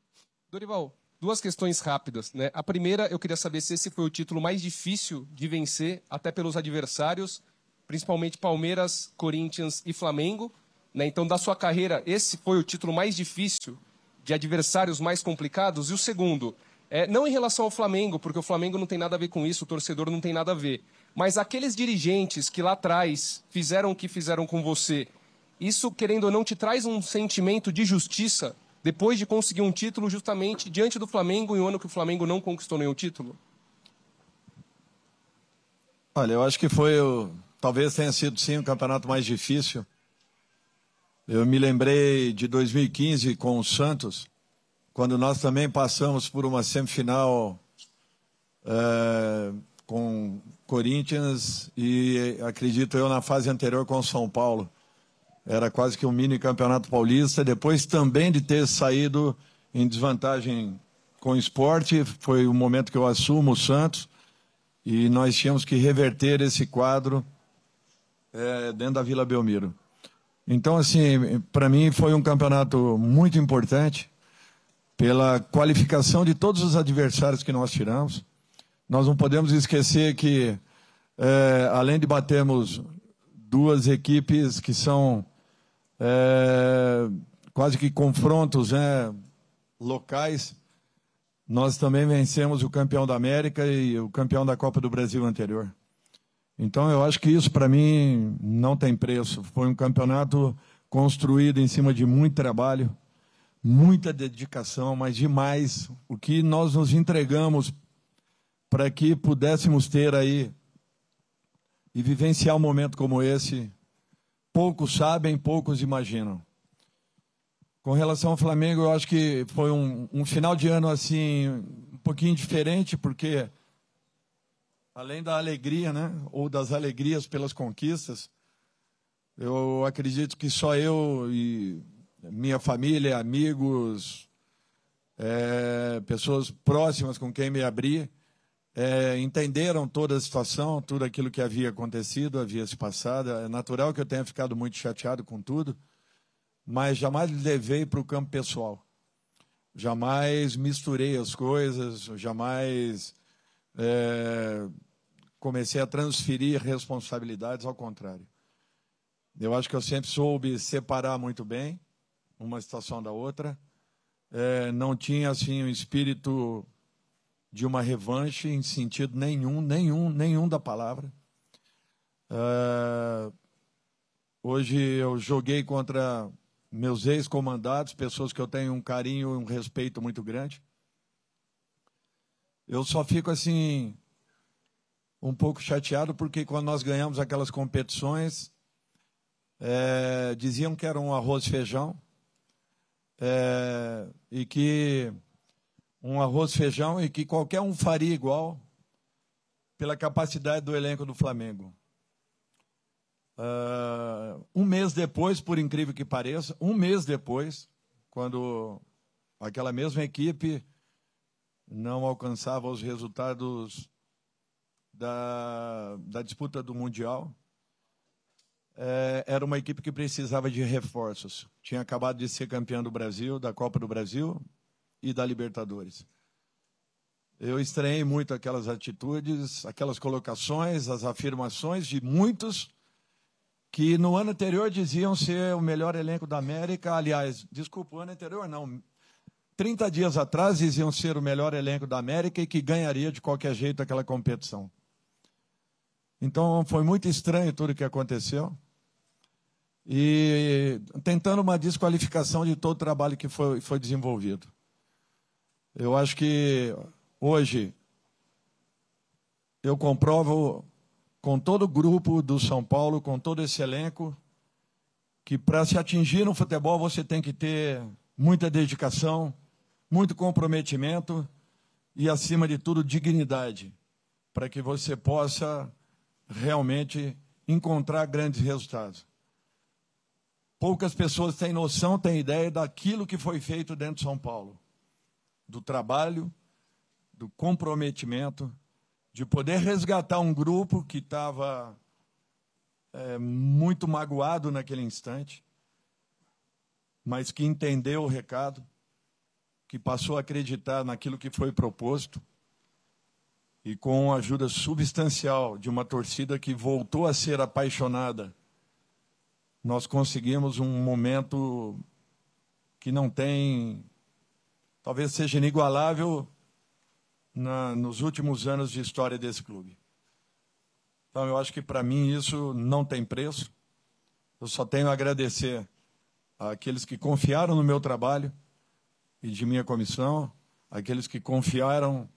Dorival, duas questões rápidas. Né? A primeira, eu queria saber se esse foi o título mais difícil de vencer, até pelos adversários, principalmente Palmeiras, Corinthians e Flamengo. Né? Então, da sua carreira, esse foi o título mais difícil de adversários mais complicados? E o segundo, é, não em relação ao Flamengo, porque o Flamengo não tem nada a ver com isso, o torcedor não tem nada a ver, mas aqueles dirigentes que lá atrás fizeram o que fizeram com você, isso, querendo ou não, te traz um sentimento de justiça depois de conseguir um título justamente diante do Flamengo em um ano que o Flamengo não conquistou nenhum título? Olha, eu acho que foi o, talvez tenha sido sim o campeonato mais difícil. Eu me lembrei de 2015 com o Santos, quando nós também passamos por uma semifinal é, com Corinthians e acredito eu na fase anterior com São Paulo. Era quase que um mini campeonato paulista. Depois também de ter saído em desvantagem com o esporte, foi o momento que eu assumo o Santos e nós tínhamos que reverter esse quadro é, dentro da Vila Belmiro. Então, assim, para mim foi um campeonato muito importante pela qualificação de todos os adversários que nós tiramos. Nós não podemos esquecer que, é, além de batermos duas equipes que são é, quase que confrontos né, locais, nós também vencemos o campeão da América e o campeão da Copa do Brasil anterior. Então eu acho que isso para mim não tem preço. Foi um campeonato construído em cima de muito trabalho, muita dedicação, mas demais o que nós nos entregamos para que pudéssemos ter aí e vivenciar um momento como esse. Poucos sabem, poucos imaginam. Com relação ao Flamengo, eu acho que foi um, um final de ano assim um pouquinho diferente, porque além da alegria, né, ou das alegrias pelas conquistas, eu acredito que só eu e minha família, amigos, é, pessoas próximas com quem me abri, é, entenderam toda a situação, tudo aquilo que havia acontecido, havia se passado. É natural que eu tenha ficado muito chateado com tudo, mas jamais levei para o campo pessoal. Jamais misturei as coisas, jamais é, comecei a transferir responsabilidades, ao contrário. Eu acho que eu sempre soube separar muito bem uma situação da outra. É, não tinha assim o um espírito de uma revanche em sentido nenhum, nenhum, nenhum da palavra. É, hoje eu joguei contra meus ex-comandados, pessoas que eu tenho um carinho e um respeito muito grande. Eu só fico assim um pouco chateado porque quando nós ganhamos aquelas competições é, diziam que era um arroz feijão é, e que um arroz feijão e que qualquer um faria igual pela capacidade do elenco do Flamengo. Uh, um mês depois, por incrível que pareça, um mês depois, quando aquela mesma equipe não alcançava os resultados da, da disputa do Mundial, é, era uma equipe que precisava de reforços. Tinha acabado de ser campeão do Brasil, da Copa do Brasil e da Libertadores. Eu estranhei muito aquelas atitudes, aquelas colocações, as afirmações de muitos que no ano anterior diziam ser o melhor elenco da América. Aliás, desculpa, o ano anterior não. 30 dias atrás diziam ser o melhor elenco da América e que ganharia de qualquer jeito aquela competição. Então foi muito estranho tudo o que aconteceu. E tentando uma desqualificação de todo o trabalho que foi, foi desenvolvido. Eu acho que hoje eu comprovo com todo o grupo do São Paulo, com todo esse elenco, que para se atingir no futebol você tem que ter muita dedicação, muito comprometimento e, acima de tudo, dignidade, para que você possa realmente encontrar grandes resultados. Poucas pessoas têm noção, têm ideia daquilo que foi feito dentro de São Paulo, do trabalho, do comprometimento de poder resgatar um grupo que estava é, muito magoado naquele instante, mas que entendeu o recado, que passou a acreditar naquilo que foi proposto e com a ajuda substancial de uma torcida que voltou a ser apaixonada, nós conseguimos um momento que não tem, talvez seja inigualável na, nos últimos anos de história desse clube. Então, eu acho que para mim isso não tem preço. Eu só tenho a agradecer àqueles que confiaram no meu trabalho e de minha comissão, aqueles que confiaram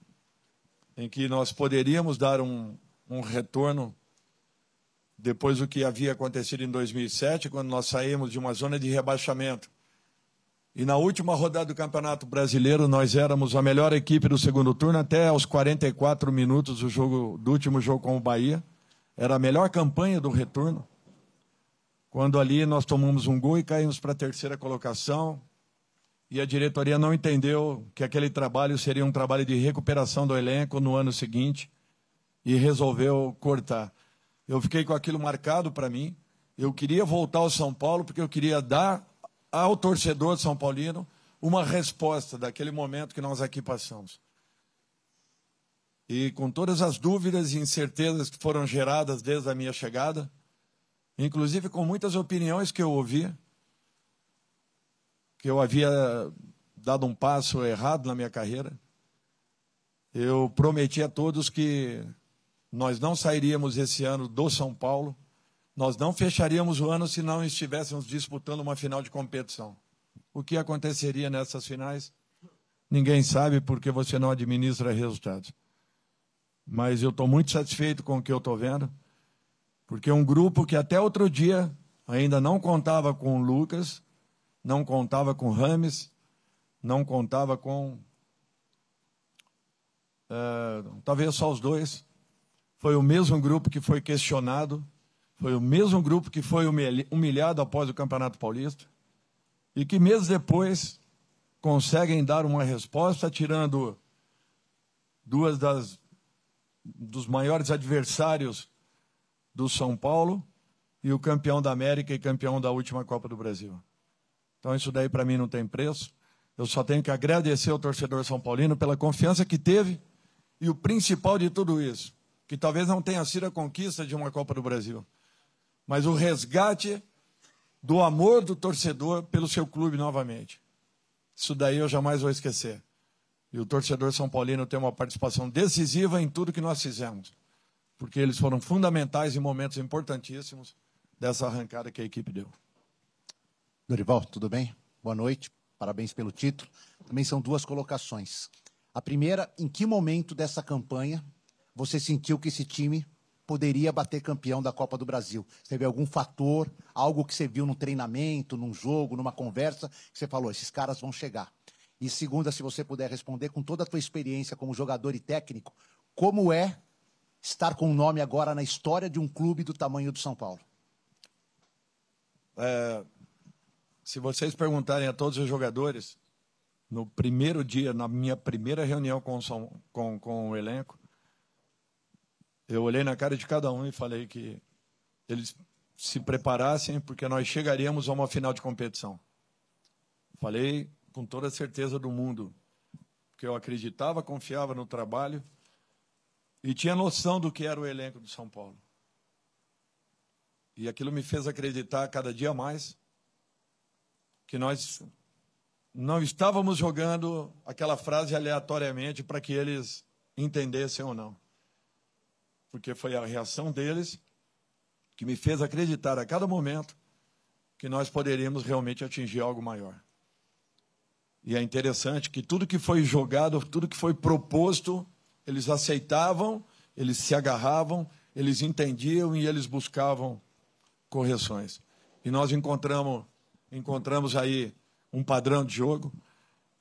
em que nós poderíamos dar um, um retorno depois do que havia acontecido em 2007, quando nós saímos de uma zona de rebaixamento e na última rodada do Campeonato Brasileiro, nós éramos a melhor equipe do segundo turno até aos 44 minutos do, jogo, do último jogo com o Bahia. Era a melhor campanha do retorno. Quando ali nós tomamos um gol e caímos para a terceira colocação. E a diretoria não entendeu que aquele trabalho seria um trabalho de recuperação do elenco no ano seguinte e resolveu cortar. Eu fiquei com aquilo marcado para mim. Eu queria voltar ao São Paulo porque eu queria dar ao torcedor São Paulino uma resposta daquele momento que nós aqui passamos. E com todas as dúvidas e incertezas que foram geradas desde a minha chegada, inclusive com muitas opiniões que eu ouvi, que eu havia dado um passo errado na minha carreira, eu prometi a todos que nós não sairíamos esse ano do São Paulo nós não fecharíamos o ano se não estivéssemos disputando uma final de competição. O que aconteceria nessas finais? Ninguém sabe porque você não administra resultados. Mas eu estou muito satisfeito com o que eu estou vendo, porque um grupo que até outro dia ainda não contava com o Lucas, não contava com Rames, não contava com. Uh, talvez só os dois. Foi o mesmo grupo que foi questionado foi o mesmo grupo que foi humilhado após o Campeonato Paulista e que meses depois conseguem dar uma resposta tirando duas das dos maiores adversários do São Paulo e o campeão da América e campeão da última Copa do Brasil. Então isso daí para mim não tem preço. Eu só tenho que agradecer ao torcedor são paulino pela confiança que teve e o principal de tudo isso, que talvez não tenha sido a conquista de uma Copa do Brasil, mas o resgate do amor do torcedor pelo seu clube novamente. Isso daí eu jamais vou esquecer. E o torcedor São Paulino tem uma participação decisiva em tudo que nós fizemos, porque eles foram fundamentais em momentos importantíssimos dessa arrancada que a equipe deu. Dorival, tudo bem? Boa noite, parabéns pelo título. Também são duas colocações. A primeira, em que momento dessa campanha você sentiu que esse time poderia bater campeão da Copa do Brasil? Teve algum fator, algo que você viu no treinamento, num jogo, numa conversa, que você falou, esses caras vão chegar? E segunda, se você puder responder com toda a tua experiência como jogador e técnico, como é estar com o nome agora na história de um clube do tamanho do São Paulo? É, se vocês perguntarem a todos os jogadores, no primeiro dia, na minha primeira reunião com, com, com o elenco, eu olhei na cara de cada um e falei que eles se preparassem, porque nós chegaríamos a uma final de competição. Falei com toda a certeza do mundo, porque eu acreditava, confiava no trabalho e tinha noção do que era o elenco do São Paulo. E aquilo me fez acreditar cada dia mais que nós não estávamos jogando aquela frase aleatoriamente para que eles entendessem ou não. Porque foi a reação deles que me fez acreditar a cada momento que nós poderíamos realmente atingir algo maior. E é interessante que tudo que foi jogado, tudo que foi proposto, eles aceitavam, eles se agarravam, eles entendiam e eles buscavam correções. E nós encontramos encontramos aí um padrão de jogo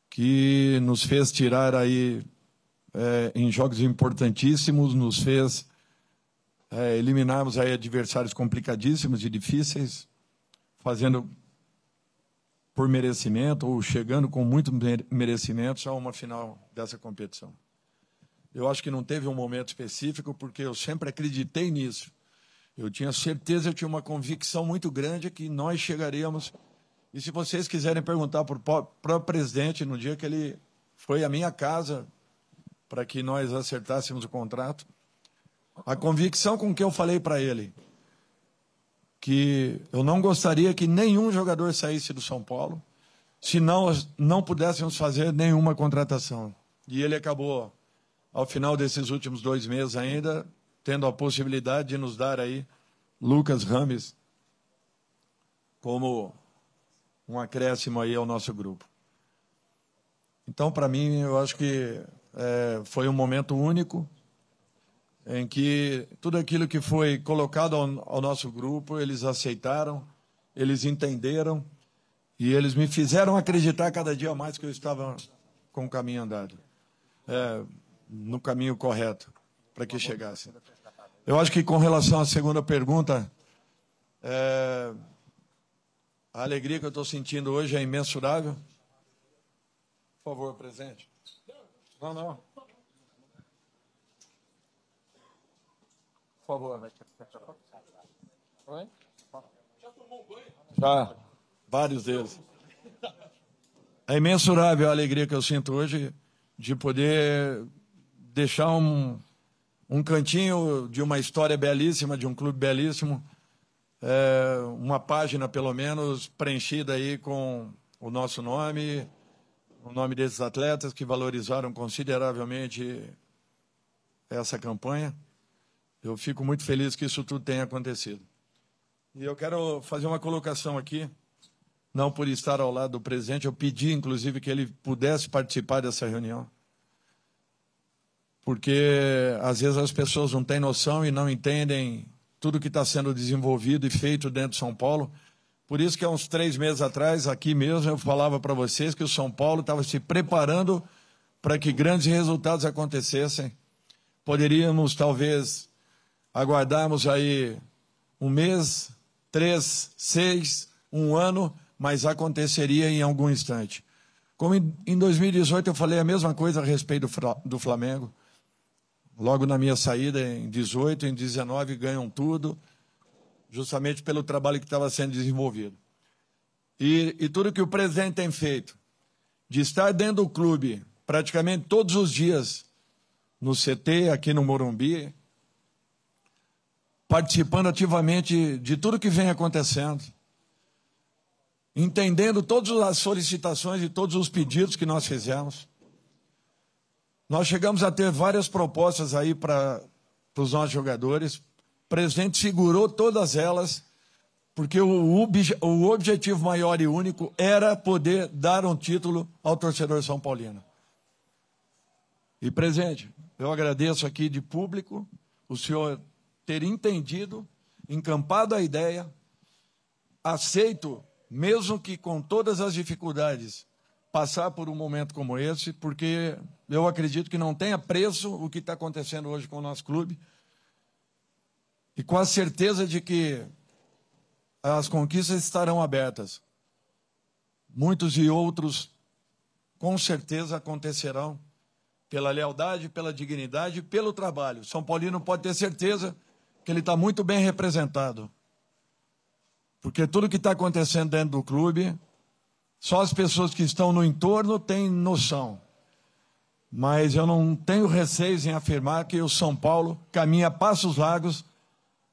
que nos fez tirar aí é, em jogos importantíssimos, nos fez é, eliminarmos aí adversários complicadíssimos e difíceis, fazendo por merecimento ou chegando com muito merecimento a uma final dessa competição. Eu acho que não teve um momento específico porque eu sempre acreditei nisso. Eu tinha certeza, eu tinha uma convicção muito grande que nós chegaríamos e se vocês quiserem perguntar para o presidente, no dia que ele foi à minha casa para que nós acertássemos o contrato, a convicção com que eu falei para ele que eu não gostaria que nenhum jogador saísse do São Paulo se não, não pudéssemos fazer nenhuma contratação. E ele acabou, ao final desses últimos dois meses ainda, tendo a possibilidade de nos dar aí Lucas Rames como um acréscimo aí ao nosso grupo. Então, para mim, eu acho que é, foi um momento único em que tudo aquilo que foi colocado ao, ao, nosso grupo, eles aceitaram, eles entenderam e eles me fizeram acreditar cada dia mais que eu estava com o caminho andado, é, no caminho correto, para que chegasse. Eu acho que com relação à segunda pergunta, é, a alegria que eu estou sentindo hoje é imensurável. Por favor, presente. Não, não. Por favor. Oi? Já, vários deles. É imensurável a alegria que eu sinto hoje de poder deixar um, um cantinho de uma história belíssima, de um clube belíssimo, é, uma página, pelo menos, preenchida aí com o nosso nome, o nome desses atletas que valorizaram consideravelmente essa campanha. Eu fico muito feliz que isso tudo tenha acontecido. E eu quero fazer uma colocação aqui, não por estar ao lado do presidente, eu pedi, inclusive, que ele pudesse participar dessa reunião. Porque às vezes as pessoas não têm noção e não entendem tudo que está sendo desenvolvido e feito dentro de São Paulo. Por isso que há uns três meses atrás, aqui mesmo, eu falava para vocês que o São Paulo estava se preparando para que grandes resultados acontecessem. Poderíamos, talvez, aguardarmos aí um mês, três, seis, um ano, mas aconteceria em algum instante. Como em 2018 eu falei a mesma coisa a respeito do Flamengo. Logo na minha saída, em 18, em 19, ganham tudo, justamente pelo trabalho que estava sendo desenvolvido. E, e tudo que o presidente tem feito, de estar dentro do clube praticamente todos os dias, no CT, aqui no Morumbi, participando ativamente de tudo que vem acontecendo, entendendo todas as solicitações e todos os pedidos que nós fizemos. Nós chegamos a ter várias propostas aí para os nossos jogadores. O presidente segurou todas elas, porque o, o objetivo maior e único era poder dar um título ao torcedor São Paulino. E, presidente, eu agradeço aqui de público o senhor ter entendido, encampado a ideia, aceito, mesmo que com todas as dificuldades, passar por um momento como esse, porque eu acredito que não tenha preço o que está acontecendo hoje com o nosso clube. E com a certeza de que as conquistas estarão abertas. Muitos e outros, com certeza, acontecerão pela lealdade, pela dignidade e pelo trabalho. São Paulino pode ter certeza que ele está muito bem representado. Porque tudo que está acontecendo dentro do clube, só as pessoas que estão no entorno têm noção. Mas eu não tenho receios em afirmar que o São Paulo caminha passos largos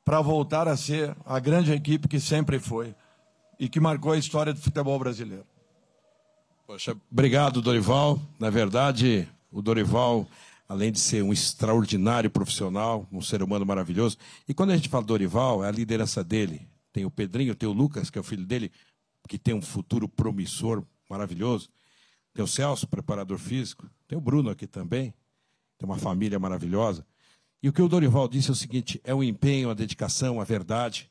para voltar a ser a grande equipe que sempre foi e que marcou a história do futebol brasileiro. Poxa, obrigado, Dorival. Na verdade, o Dorival além de ser um extraordinário profissional, um ser humano maravilhoso. E quando a gente fala do Dorival, é a liderança dele. Tem o Pedrinho, tem o Lucas, que é o filho dele, que tem um futuro promissor, maravilhoso. Tem o Celso, preparador físico. Tem o Bruno aqui também. Tem uma família maravilhosa. E o que o Dorival disse é o seguinte: é o empenho, a dedicação, a verdade.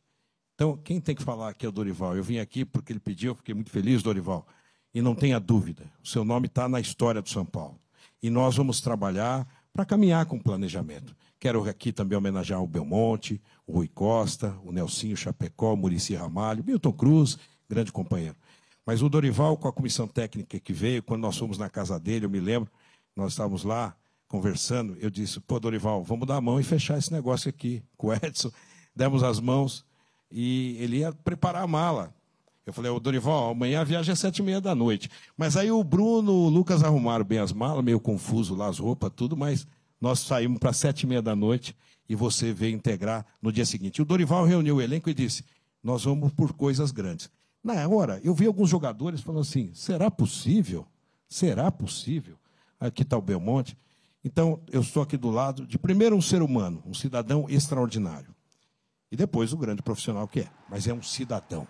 Então, quem tem que falar aqui é o Dorival. Eu vim aqui porque ele pediu, eu fiquei muito feliz, Dorival. E não tenha dúvida, o seu nome está na história do São Paulo e nós vamos trabalhar para caminhar com o planejamento. Quero aqui também homenagear o Belmonte, o Rui Costa, o Nelsinho Chapecó, o Murici Ramalho, Milton Cruz, grande companheiro. Mas o Dorival, com a comissão técnica que veio, quando nós fomos na casa dele, eu me lembro, nós estávamos lá conversando, eu disse, pô, Dorival, vamos dar a mão e fechar esse negócio aqui com o Edson. Demos as mãos e ele ia preparar a mala. Eu falei, ô Dorival, amanhã a viagem é sete e meia da noite. Mas aí o Bruno, o Lucas arrumaram bem as malas, meio confuso lá as roupas, tudo, mas nós saímos para sete e meia da noite e você veio integrar no dia seguinte. O Dorival reuniu o elenco e disse, nós vamos por coisas grandes. Na hora, eu vi alguns jogadores falando assim, será possível? Será possível? Aqui está o Belmonte. Então, eu estou aqui do lado de, primeiro, um ser humano, um cidadão extraordinário. E depois, o grande profissional que é. Mas é um cidadão.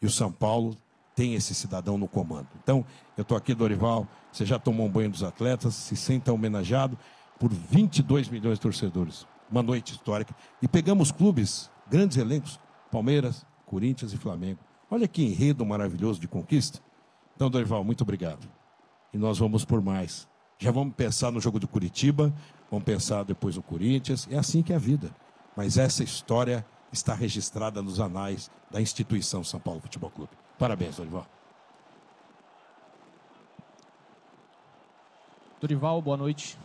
E o São Paulo tem esse cidadão no comando. Então, eu estou aqui, Dorival, você já tomou um banho dos atletas, se senta homenageado por 22 milhões de torcedores. Uma noite histórica. E pegamos clubes, grandes elencos, Palmeiras, Corinthians e Flamengo. Olha que enredo maravilhoso de conquista. Então, Dorival, muito obrigado. E nós vamos por mais. Já vamos pensar no jogo do Curitiba, vamos pensar depois no Corinthians. É assim que é a vida. Mas essa história está registrada nos anais da instituição São Paulo Futebol Clube. Parabéns, Dorival. Dorival, boa noite.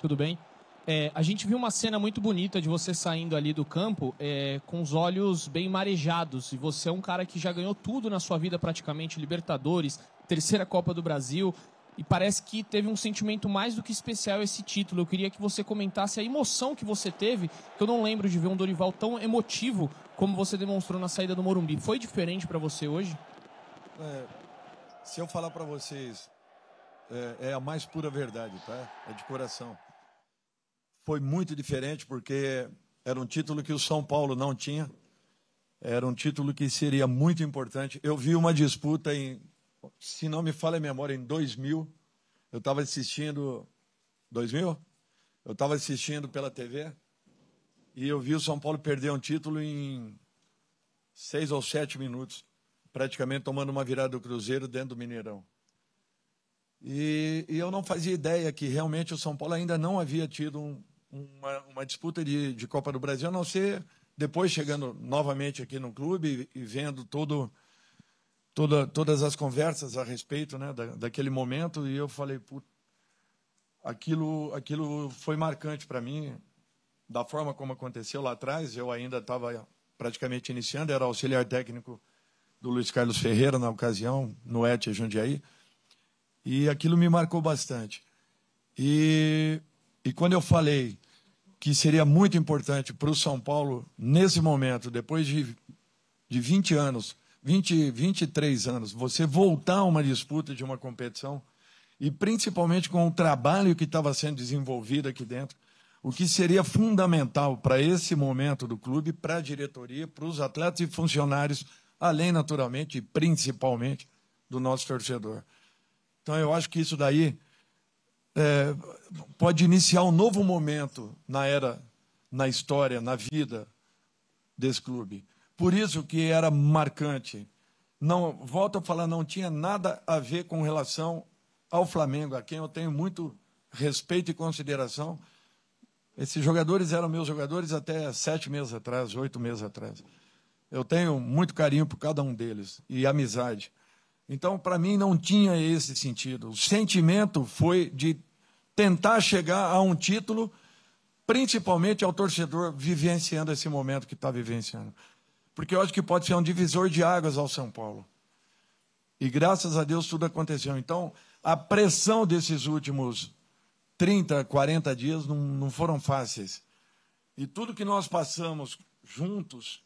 Tudo bem? É, a gente viu uma cena muito bonita de você saindo ali do campo é, com os olhos bem marejados. E você é um cara que já ganhou tudo na sua vida, praticamente: Libertadores, terceira Copa do Brasil e parece que teve um sentimento mais do que especial esse título. Eu queria que você comentasse a emoção que você teve, que eu não lembro de ver um Dorival tão emotivo como você demonstrou na saída do Morumbi. Foi diferente para você hoje? É, se eu falar para vocês, é, é, a mais pura verdade, tá? É de coração. Foi muito diferente porque era um título que o São Paulo não tinha. Era um título que seria muito importante. Eu vi uma disputa em se não me falha a memória, em 2000, eu estava assistindo. 2000? Eu estava assistindo pela TV e eu vi o São Paulo perder um título em seis ou sete minutos, praticamente tomando uma virada do Cruzeiro dentro do Mineirão. E, e eu não fazia ideia que realmente o São Paulo ainda não havia tido um, uma, uma, disputa de, de, Copa do Brasil, a não ser depois chegando novamente aqui no clube e, e vendo todo toda, todas as conversas a respeito né, da, daquele momento e eu falei, aquilo, aquilo foi marcante para mim, da forma como aconteceu lá atrás. Eu ainda estava praticamente iniciando, era auxiliar técnico do Luiz Carlos Ferreira na ocasião, no ET Jundiaí, e aquilo me marcou bastante. E, e quando eu falei que seria muito importante para o São Paulo, nesse momento, depois de, de 20 anos, 20, 23 anos, você voltar a uma disputa de uma competição, e principalmente com o trabalho que estava sendo desenvolvido aqui dentro, o que seria fundamental para esse momento do clube, para a diretoria, para os atletas e funcionários, além, naturalmente, e principalmente, do nosso torcedor. Então, eu acho que isso daí é, pode iniciar um novo momento na era, na história, na vida desse clube. Por isso que era marcante. Não, volto a falar, não tinha nada a ver com relação ao Flamengo, a quem eu tenho muito respeito e consideração. Esses jogadores eram meus jogadores até sete meses atrás, oito meses atrás. Eu tenho muito carinho por cada um deles e amizade. Então, para mim, não tinha esse sentido. O sentimento foi de tentar chegar a um título, principalmente ao torcedor vivenciando esse momento que está vivenciando. Porque eu acho que pode ser um divisor de águas ao São Paulo. E graças a Deus tudo aconteceu. Então, a pressão desses últimos 30, 40 dias não, não foram fáceis. E tudo que nós passamos juntos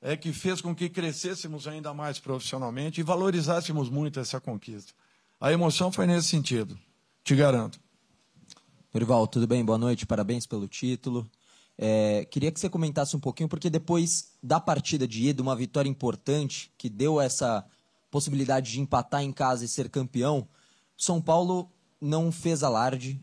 é que fez com que crescêssemos ainda mais profissionalmente e valorizássemos muito essa conquista. A emoção foi nesse sentido, te garanto. Dorival, tudo bem? Boa noite, parabéns pelo título. É, queria que você comentasse um pouquinho, porque depois da partida de ida, uma vitória importante, que deu essa possibilidade de empatar em casa e ser campeão, São Paulo não fez alarde,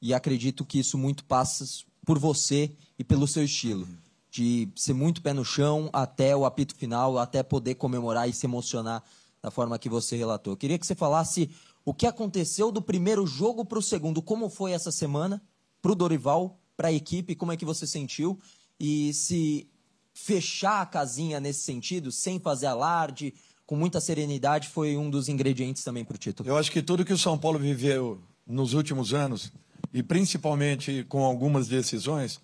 e acredito que isso muito passa por você e pelo seu estilo de ser muito pé no chão até o apito final, até poder comemorar e se emocionar da forma que você relatou. Queria que você falasse o que aconteceu do primeiro jogo para o segundo, como foi essa semana para o Dorival, para a equipe, como é que você sentiu e se fechar a casinha nesse sentido, sem fazer alarde, com muita serenidade, foi um dos ingredientes também para o título. Eu acho que tudo que o São Paulo viveu nos últimos anos, e principalmente com algumas decisões,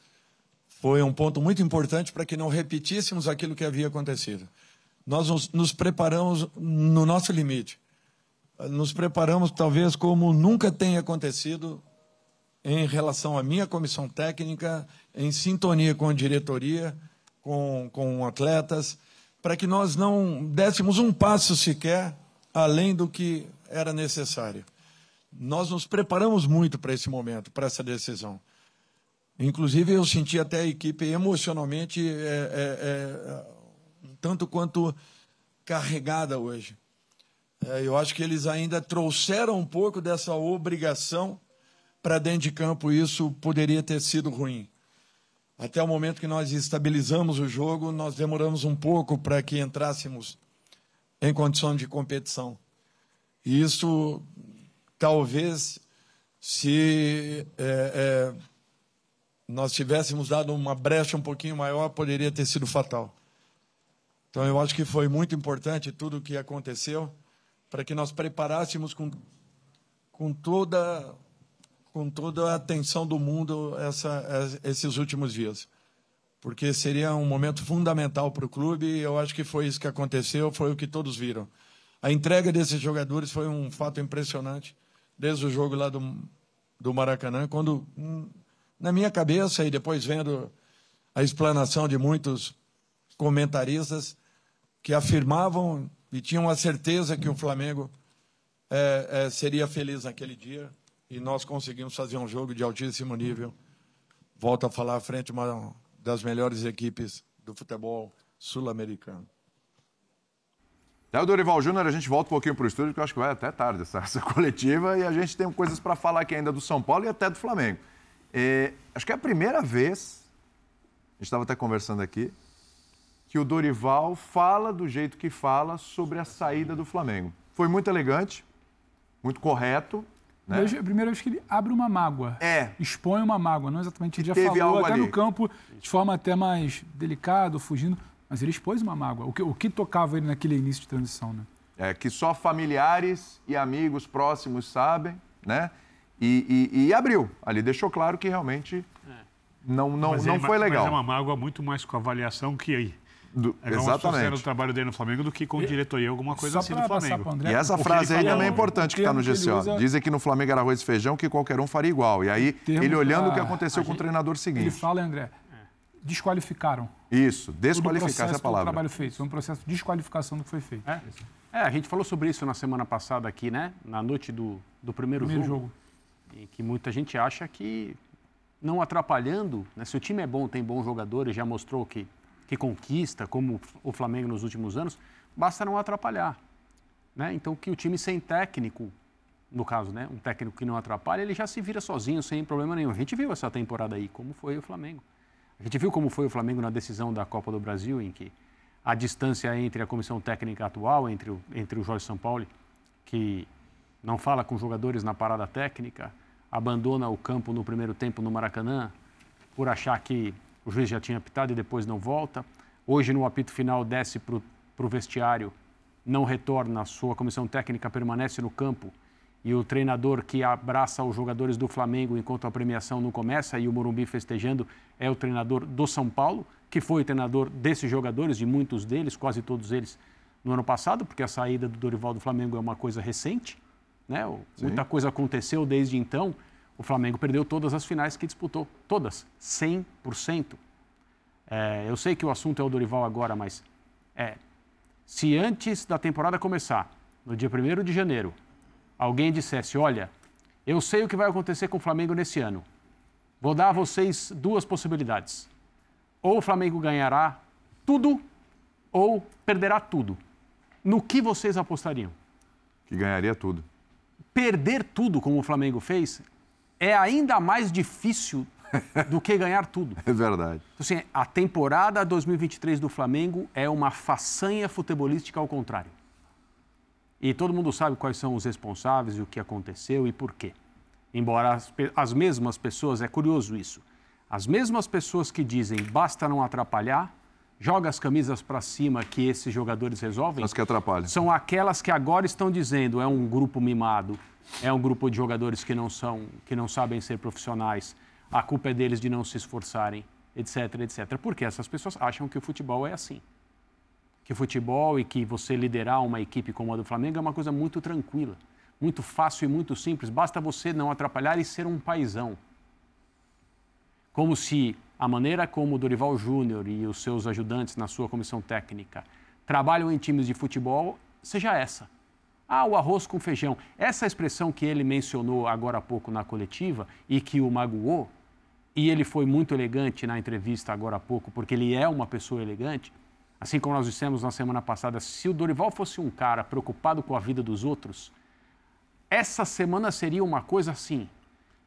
foi um ponto muito importante para que não repetíssemos aquilo que havia acontecido. Nós nos, nos preparamos no nosso limite. Nos preparamos, talvez, como nunca tenha acontecido em relação à minha comissão técnica, em sintonia com a diretoria, com, com atletas, para que nós não dessemos um passo sequer além do que era necessário. Nós nos preparamos muito para esse momento, para essa decisão. Inclusive, eu senti até a equipe emocionalmente é, é, é, tanto quanto carregada hoje. É, eu acho que eles ainda trouxeram um pouco dessa obrigação para dentro de campo. Isso poderia ter sido ruim. Até o momento que nós estabilizamos o jogo, nós demoramos um pouco para que entrássemos em condição de competição. E isso, talvez, se é, é, nós tivéssemos dado uma brecha um pouquinho maior, poderia ter sido fatal. Então, eu acho que foi muito importante tudo o que aconteceu para que nós preparássemos com, com, toda, com toda a atenção do mundo essa, esses últimos dias. Porque seria um momento fundamental para o clube e eu acho que foi isso que aconteceu, foi o que todos viram. A entrega desses jogadores foi um fato impressionante, desde o jogo lá do, do Maracanã, quando hum, na minha cabeça, e depois vendo a explanação de muitos comentaristas que afirmavam e tinham a certeza que o Flamengo é, é, seria feliz naquele dia e nós conseguimos fazer um jogo de altíssimo nível. Volto a falar à frente uma das melhores equipes do futebol sul-americano. Até o Dorival Júnior, a gente volta um pouquinho para o estúdio, porque eu acho que vai até tarde essa, essa coletiva, e a gente tem coisas para falar aqui ainda do São Paulo e até do Flamengo. É, acho que é a primeira vez, a gente estava até conversando aqui, que o Dorival fala do jeito que fala sobre a saída do Flamengo. Foi muito elegante, muito correto. Né? a primeira vez que ele abre uma mágoa. É. Expõe uma mágoa. Não exatamente, ele já teve falou algo até ali. no campo, de forma até mais delicada, fugindo. Mas ele expôs uma mágoa. O que, o que tocava ele naquele início de transição, né? É, que só familiares e amigos próximos sabem, né? E, e, e abriu. Ali deixou claro que realmente não, não, Mas não é, foi legal. Mas é uma mágoa muito mais com avaliação que aí. Do, É exatamente. o trabalho dele no Flamengo do que com diretoria, alguma coisa assim no Flamengo. E essa frase aí também é importante que está no GCO. Dizem que no Flamengo era arroz e feijão que qualquer um faria igual. E aí, Termo ele olhando o que aconteceu a com o treinador Ele seguinte. fala, André, desqualificaram. Isso, desqualificar essa processo, todo o palavra. trabalho feito. Foi um processo de desqualificação do que foi feito. É, É, a gente falou sobre isso na semana passada aqui, né? Na noite do, do primeiro, Primeiro jogo. Em que muita gente acha que não atrapalhando, né? se o time é bom, tem bons jogadores, já mostrou que, que conquista, como o Flamengo nos últimos anos, basta não atrapalhar. Né? Então, que o time sem técnico, no caso, né? um técnico que não atrapalha, ele já se vira sozinho, sem problema nenhum. A gente viu essa temporada aí, como foi o Flamengo. A gente viu como foi o Flamengo na decisão da Copa do Brasil, em que a distância entre a comissão técnica atual, entre o, entre o Jorge Sampaoli, que não fala com jogadores na parada técnica, abandona o campo no primeiro tempo no Maracanã, por achar que o juiz já tinha apitado e depois não volta. Hoje, no apito final, desce para o vestiário, não retorna, a sua comissão técnica permanece no campo e o treinador que abraça os jogadores do Flamengo enquanto a premiação não começa e o Morumbi festejando é o treinador do São Paulo, que foi o treinador desses jogadores, de muitos deles, quase todos eles, no ano passado, porque a saída do Dorival do Flamengo é uma coisa recente. Né? Sim. Muita coisa aconteceu desde então. O Flamengo perdeu todas as finais que disputou. Todas. 100%. É, eu sei que o assunto é o Dorival agora, mas é, se antes da temporada começar, no dia 1 de janeiro, alguém dissesse: Olha, eu sei o que vai acontecer com o Flamengo nesse ano. Vou dar a vocês duas possibilidades. Ou o Flamengo ganhará tudo, ou perderá tudo. No que vocês apostariam? Que ganharia tudo. Perder tudo, como o Flamengo fez, é ainda mais difícil do que ganhar tudo. É verdade. Assim, a temporada 2023 do Flamengo é uma façanha futebolística ao contrário. E todo mundo sabe quais são os responsáveis, e o que aconteceu e por quê. Embora as, as mesmas pessoas, é curioso isso, as mesmas pessoas que dizem basta não atrapalhar, joga as camisas para cima que esses jogadores resolvem, As que atrapalham. são aquelas que agora estão dizendo é um grupo mimado, é um grupo de jogadores que não são, que não sabem ser profissionais, a culpa é deles de não se esforçarem, etc, etc. Porque essas pessoas acham que o futebol é assim. Que futebol e que você liderar uma equipe como a do Flamengo é uma coisa muito tranquila, muito fácil e muito simples. Basta você não atrapalhar e ser um paizão. Como se a maneira como Dorival Júnior e os seus ajudantes na sua comissão técnica trabalham em times de futebol seja essa. Ah, o arroz com feijão. Essa expressão que ele mencionou agora há pouco na coletiva e que o magoou, e ele foi muito elegante na entrevista agora há pouco, porque ele é uma pessoa elegante, assim como nós dissemos na semana passada, se o Dorival fosse um cara preocupado com a vida dos outros, essa semana seria uma coisa assim,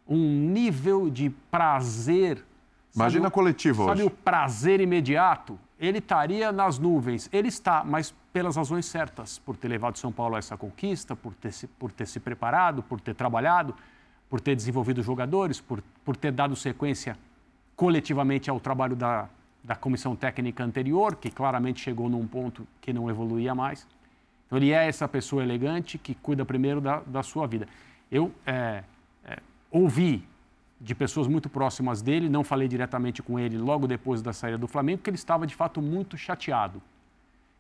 um nível de prazer. Imagina sabe a coletiva Sabe hoje. o prazer imediato? Ele estaria nas nuvens. Ele está, mas pelas razões certas, por ter levado São Paulo a essa conquista, por ter se, por ter se preparado, por ter trabalhado, por ter desenvolvido jogadores, por, por ter dado sequência coletivamente ao trabalho da, da comissão técnica anterior, que claramente chegou num ponto que não evoluía mais. Então, ele é essa pessoa elegante que cuida primeiro da, da sua vida. Eu é, é, ouvi de pessoas muito próximas dele, não falei diretamente com ele logo depois da saída do Flamengo, que ele estava de fato muito chateado.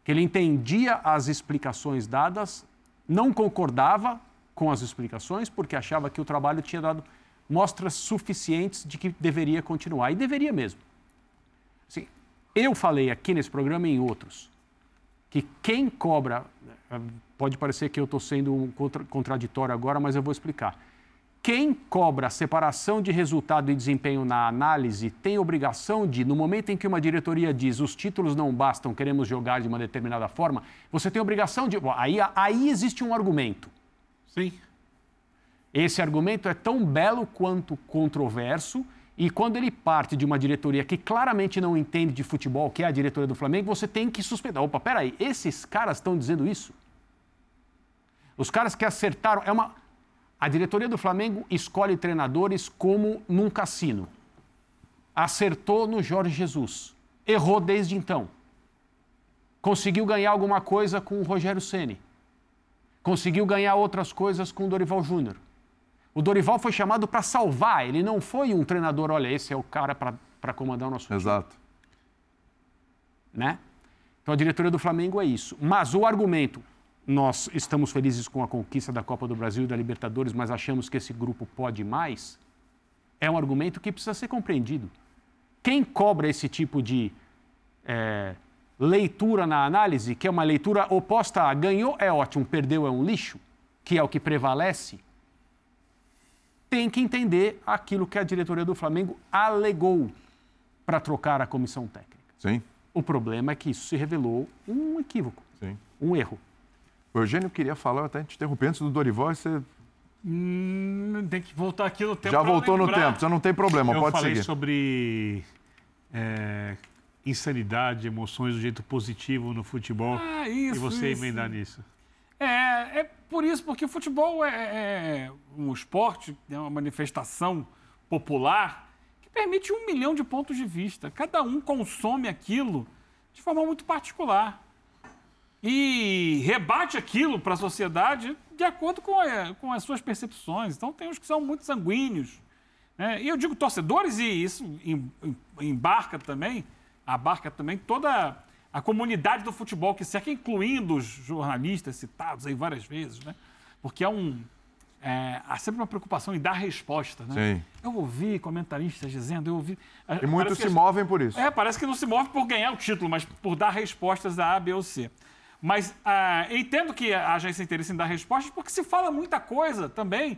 Que ele entendia as explicações dadas, não concordava com as explicações, porque achava que o trabalho tinha dado mostras suficientes de que deveria continuar. E deveria mesmo. Assim, eu falei aqui nesse programa e em outros que quem cobra, pode parecer que eu estou sendo contra- contraditório agora, mas eu vou explicar. Quem cobra separação de resultado e desempenho na análise tem obrigação de, no momento em que uma diretoria diz os títulos não bastam, queremos jogar de uma determinada forma, você tem obrigação de. Bom, Aí, aí existe um argumento. Sim. Esse argumento é tão belo quanto controverso, e quando ele parte de uma diretoria que claramente não entende de futebol, que é a diretoria do Flamengo, você tem que suspender. Opa, peraí, esses caras estão dizendo isso? Os caras que acertaram. É uma. A diretoria do Flamengo escolhe treinadores como num cassino. Acertou no Jorge Jesus. Errou desde então. Conseguiu ganhar alguma coisa com o Rogério Ceni. Conseguiu ganhar outras coisas com o Dorival Júnior. O Dorival foi chamado para salvar, ele não foi um treinador, olha, esse é o cara para comandar o nosso time. Exato. Né? Então a diretoria do Flamengo é isso. Mas o argumento, nós estamos felizes com a conquista da Copa do Brasil e da Libertadores, mas achamos que esse grupo pode mais, é um argumento que precisa ser compreendido. Quem cobra esse tipo de é, leitura na análise, que é uma leitura oposta a ganhou é ótimo, perdeu é um lixo, que é o que prevalece, tem que entender aquilo que a diretoria do Flamengo alegou para trocar a comissão técnica. Sim. O problema é que isso se revelou um equívoco, Sim. um erro. O Eugênio queria falar, eu até te interrompi antes do Dorival, e você Hum, tem que voltar aqui no tempo. já voltou no lembrar. tempo, já não tem problema, eu pode falei seguir. sobre é, insanidade, emoções do jeito positivo no futebol. Ah, isso, e você isso. emendar nisso. É, é por isso, porque o futebol é, é um esporte, é uma manifestação popular que permite um milhão de pontos de vista. Cada um consome aquilo de forma muito particular. E rebate aquilo para a sociedade de acordo com, a- com as suas percepções. Então, tem uns que são muito sanguíneos. né? E eu digo torcedores, e isso em- em- embarca também, abarca também toda a comunidade do futebol que cerca, incluindo os jornalistas citados aí várias vezes, né? Porque há um. é, há sempre uma preocupação em dar resposta, né? Sim. Eu ouvi comentaristas dizendo, eu ouvi. E muitos se movem por isso. É, parece que não se move por ganhar o título, mas por dar respostas a A, B ou C. Mas ah, entendo que haja esse interesse em dar respostas, porque se fala muita coisa também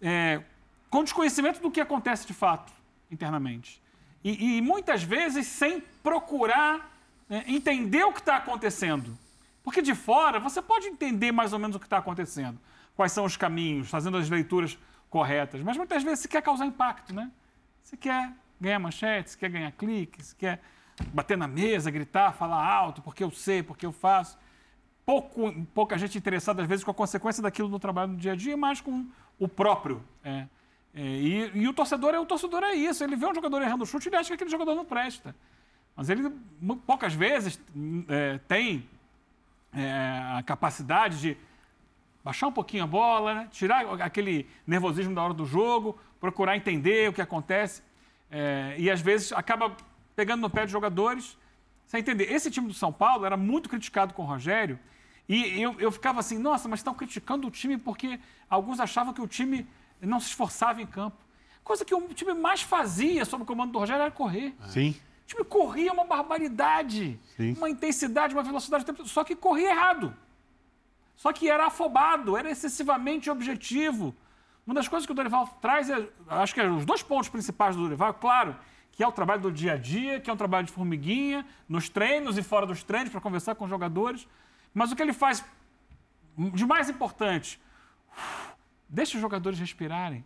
é, com desconhecimento do que acontece de fato internamente. E, e muitas vezes sem procurar né, entender o que está acontecendo. Porque de fora você pode entender mais ou menos o que está acontecendo, quais são os caminhos, fazendo as leituras corretas, mas muitas vezes se quer causar impacto, né? Você quer ganhar manchetes, você quer ganhar cliques, você quer bater na mesa, gritar, falar alto, porque eu sei, porque eu faço. Pouco, pouca gente interessada, às vezes, com a consequência daquilo no trabalho no dia a dia, mas com o próprio. é. É, e, e o torcedor é o torcedor é isso. Ele vê um jogador errando o chute, ele acha que aquele jogador não presta. Mas ele, poucas vezes, hum, é, tem é, a capacidade de baixar um pouquinho a bola, né? tirar aquele nervosismo da hora do jogo, procurar entender o que acontece. É, e às vezes acaba pegando no pé de jogadores sem entender. Esse time do São Paulo era muito criticado com o Rogério. E eu, eu ficava assim, nossa, mas estão criticando o time porque alguns achavam que o time não se esforçava em campo. Coisa que o time mais fazia sob o comando do Rogério era correr. Sim. O time corria uma barbaridade, Sim. uma intensidade, uma velocidade, só que corria errado. Só que era afobado, era excessivamente objetivo. Uma das coisas que o Dorival traz, é, acho que é os dois pontos principais do Dorival, claro, que é o trabalho do dia a dia, que é um trabalho de formiguinha, nos treinos e fora dos treinos, para conversar com os jogadores. Mas o que ele faz de mais importante, deixa os jogadores respirarem,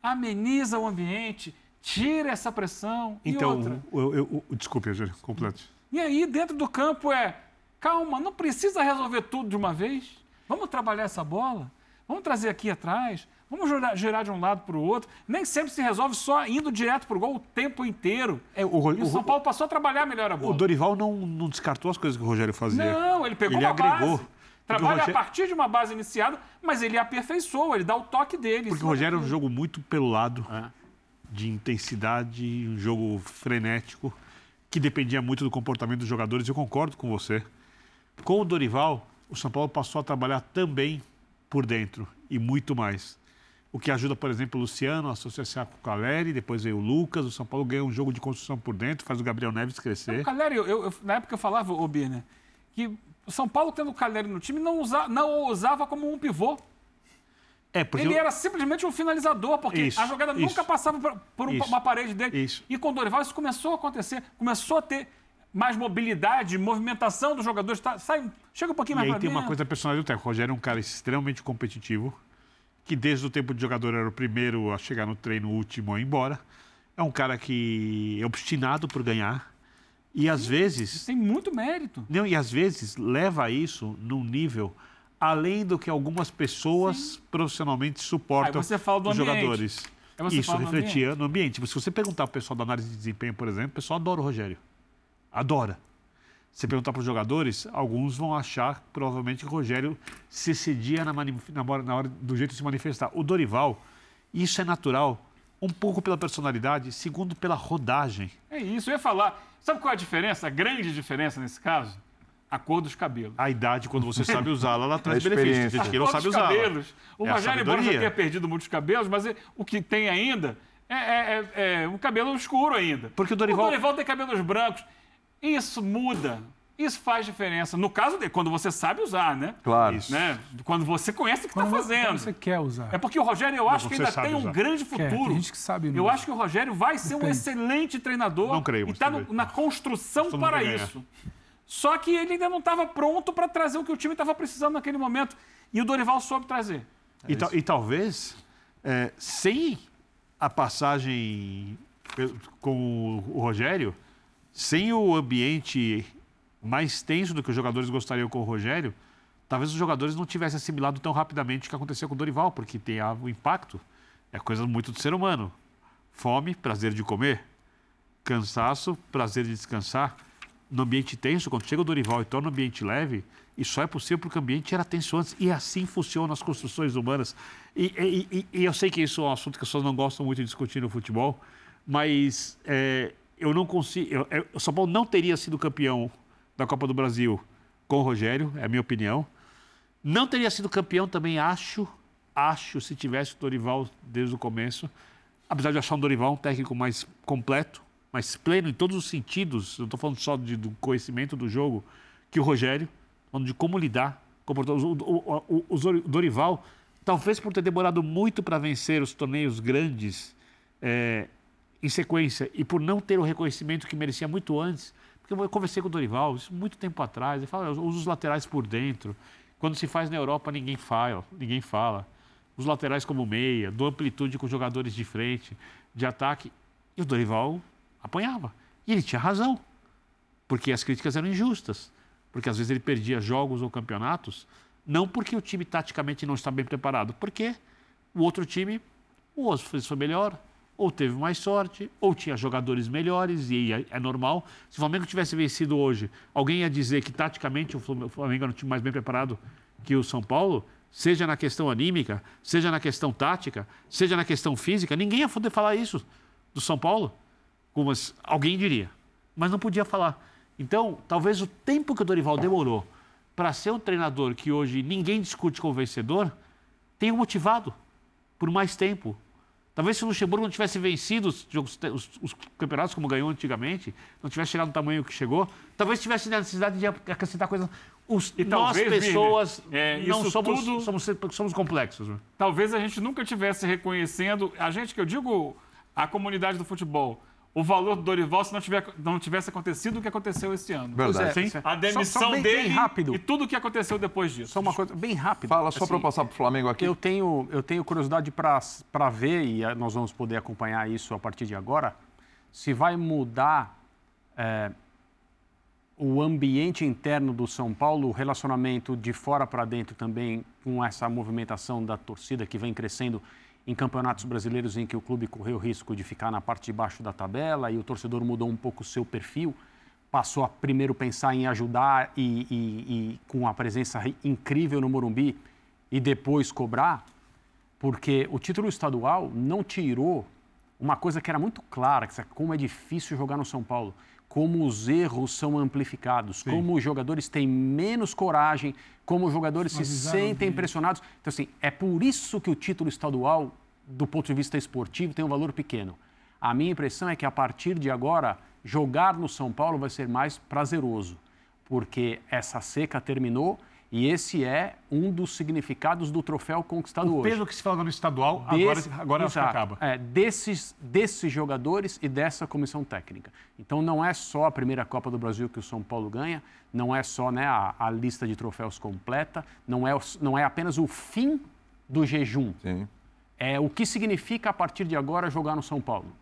ameniza o ambiente, tira essa pressão. e Então, outra, eu, eu, eu- desculpe, Júlio, completo. e aí, dentro do campo é, calma, não precisa resolver tudo de uma vez. Vamos trabalhar essa bola, vamos trazer aqui atrás, vamos girar, de um lado para o outro. Nem sempre se resolve só indo direto para o gol o tempo inteiro. É, o, o São Paulo passou a trabalhar melhor a bola. O Dorival não, não descartou as coisas que o Rogério fazia. Não, ele pegou ele uma agregou. base. Trabalha Porque o a partir de uma base iniciada, mas ele aperfeiçoa, ele dá o toque dele. Porque o cima Rogério é um jogo muito pelo lado, É. de intensidade, um jogo frenético, que dependia muito do comportamento dos jogadores. Eu concordo com você. Com o Dorival, o São Paulo passou a trabalhar também por dentro e muito mais. O que ajuda, por exemplo, o Luciano a associar com o Caleri, depois veio o Lucas. O São Paulo ganha um jogo de construção por dentro, faz o Gabriel Neves crescer. O Caleri, eu, eu- na época eu falava, ô Birner, que o São Paulo, tendo o Caleri no time, não, usa, não o usava como um pivô. É, Ele eu- era simplesmente um finalizador, porque Isso, a jogada isso. nunca passava por, por um- uma parede dele. Isso. E com o Dorival isso começou a acontecer, começou a ter mais mobilidade, movimentação dos jogadores. Tá, sai, chega um pouquinho E mais aí pra tem uma coisa da personalidade do técnico. O Rogério é um cara extremamente competitivo, que desde o tempo de jogador era o primeiro a chegar no treino, o último a ir embora. É um cara que é obstinado por ganhar. E às vezes. Tem muito mérito. Não, e às vezes leva isso num nível além do que algumas pessoas profissionalmente suportam Aí você fala do os ambiente. jogadores. Aí Isso fala do refletia no ambiente. Se você perguntar para o pessoal da análise de desempenho, por exemplo, o pessoal adora o Rogério. Adora. Se perguntar para os jogadores, alguns vão achar provavelmente que o Rogério se cedia na, na hora- na hora do jeito de se manifestar. O Dorival, isso é natural, um pouco pela personalidade, segundo pela rodagem. É isso, eu ia falar. Sabe qual é a diferença, a grande diferença nesse caso? A cor dos cabelos. A idade, quando você sabe usá-la, ela traz benefícios. Tem gente que não sabe dos usá-la. cabelos. O É Rogério, embora já tenha perdido muitos cabelos, mas é- o que tem ainda é, é, é- é um cabelo escuro ainda. Porque o Dorival- O Dorival tem cabelos brancos. Isso muda. Isso faz diferença. No caso de quando você sabe usar, né? Claro. Isso, né? Quando você conhece o que está fazendo. quando você quer usar. É porque o Rogério, eu acho que ainda tem um usar. grande Quer, futuro. tem gente que sabe, Eu não. acho que o Rogério vai ser um Depende. excelente treinador. Não creio, E está na construção para isso. Só que ele ainda não estava pronto para trazer o que o time estava precisando naquele momento. E o Dorival soube trazer. E, ta- e talvez, é, sem a passagem com o Rogério, sem o ambiente mais tenso do que os jogadores gostariam com o Rogério, talvez os jogadores não tivessem assimilado tão rapidamente o que aconteceu com o Dorival, porque tem o impacto, é coisa muito do ser humano. Fome, prazer de comer. Cansaço, prazer de descansar. No ambiente tenso, quando chega o Dorival e torna o ambiente leve, isso só é possível porque o ambiente era tenso antes. E assim funcionam as construções humanas. E- e- e eu sei que isso é um assunto que as pessoas não gostam muito de discutir no futebol, mas é, eu não consigo. eu- o São Paulo não teria sido campeão da Copa do Brasil com o Rogério, é a minha opinião. Não teria sido campeão também, acho, acho, se tivesse o Dorival desde o começo. Apesar de achar o Dorival um técnico mais completo, mais pleno em todos os sentidos, não estou falando só de- do conhecimento do jogo, que o Rogério, falando de como lidar. comportar- O, o- o- o Dorival, talvez por ter demorado muito para vencer os torneios grandes é, em sequência e por não ter o reconhecimento que merecia muito antes, porque eu conversei com o Dorival isso muito tempo atrás, ele fala, usa os laterais por dentro. Quando se faz na Europa, ninguém fala, ninguém fala. Os laterais como meia, dou amplitude com jogadores de frente, de ataque. E o Dorival apanhava. E ele tinha razão, porque as críticas eram injustas. Porque às vezes ele perdia jogos ou campeonatos, não porque o time taticamente não está bem preparado, porque o outro time, ou às vezes foi melhor, ou teve mais sorte, ou tinha jogadores melhores, e é, normal. Se o Flamengo tivesse vencido hoje, alguém ia dizer que taticamente o Flam- o Flamengo era um time mais bem preparado que o São Paulo, seja na questão anímica, seja na questão tática, seja na questão física, ninguém ia poder falar isso do São Paulo. Alguém diria, mas não podia falar. Então, talvez o tempo que o Dorival demorou para ser um treinador que hoje ninguém discute como vencedor, tenha motivado por mais tempo. Talvez se o Luxemburgo não tivesse vencido os, jogos- os- os campeonatos como ganhou antigamente, não tivesse chegado no tamanho que chegou, talvez tivesse necessidade de acrescentar coisas. Os, E nós, talvez, pessoas, é, não somos, tudo- somos, somos complexos. né? Talvez a gente nunca tivesse reconhecendo, a gente que eu digo, a comunidade do futebol, o valor do Dorival se não, tiver, não tivesse acontecido o que aconteceu esse ano. Verdade. Pois é, Sim. A demissão Só- só bem- dele bem rápido. e tudo o que aconteceu depois disso. Só uma coisa bem rápida. Fala só para eu assim, passar para o Flamengo aqui. Eu tenho, eu tenho curiosidade para ver, e eh, nós vamos poder acompanhar isso a partir de agora, se vai mudar eh, o ambiente interno do São Paulo, o relacionamento de fora para dentro também, com essa movimentação da torcida que vem crescendo em campeonatos brasileiros em que o clube correu risco de ficar na parte de baixo da tabela e o torcedor mudou um pouco o seu perfil, passou a primeiro pensar em ajudar e, e- e com a presença incrível no Morumbi e depois cobrar, porque o título estadual não tirou uma coisa que era muito clara, que é como é difícil jogar no São Paulo, como os erros são amplificados, como os jogadores têm menos coragem, como os jogadores se sentem pressionados. Então, assim, é por isso que o título estadual, do ponto de vista esportivo, tem um valor pequeno. A minha impressão é que a partir de agora, jogar no São Paulo vai ser mais prazeroso, porque essa seca terminou e esse é um dos significados do troféu conquistado O hoje. peso que se fala no estadual, agora, Desse- agora acho que exato. acaba. É, desses, desses jogadores e dessa comissão técnica. Então não é só a primeira Copa do Brasil que o São Paulo ganha, não é só né, a, a lista de troféus completa, não é, não é apenas o fim do jejum. É o que significa a partir de agora jogar no São Paulo.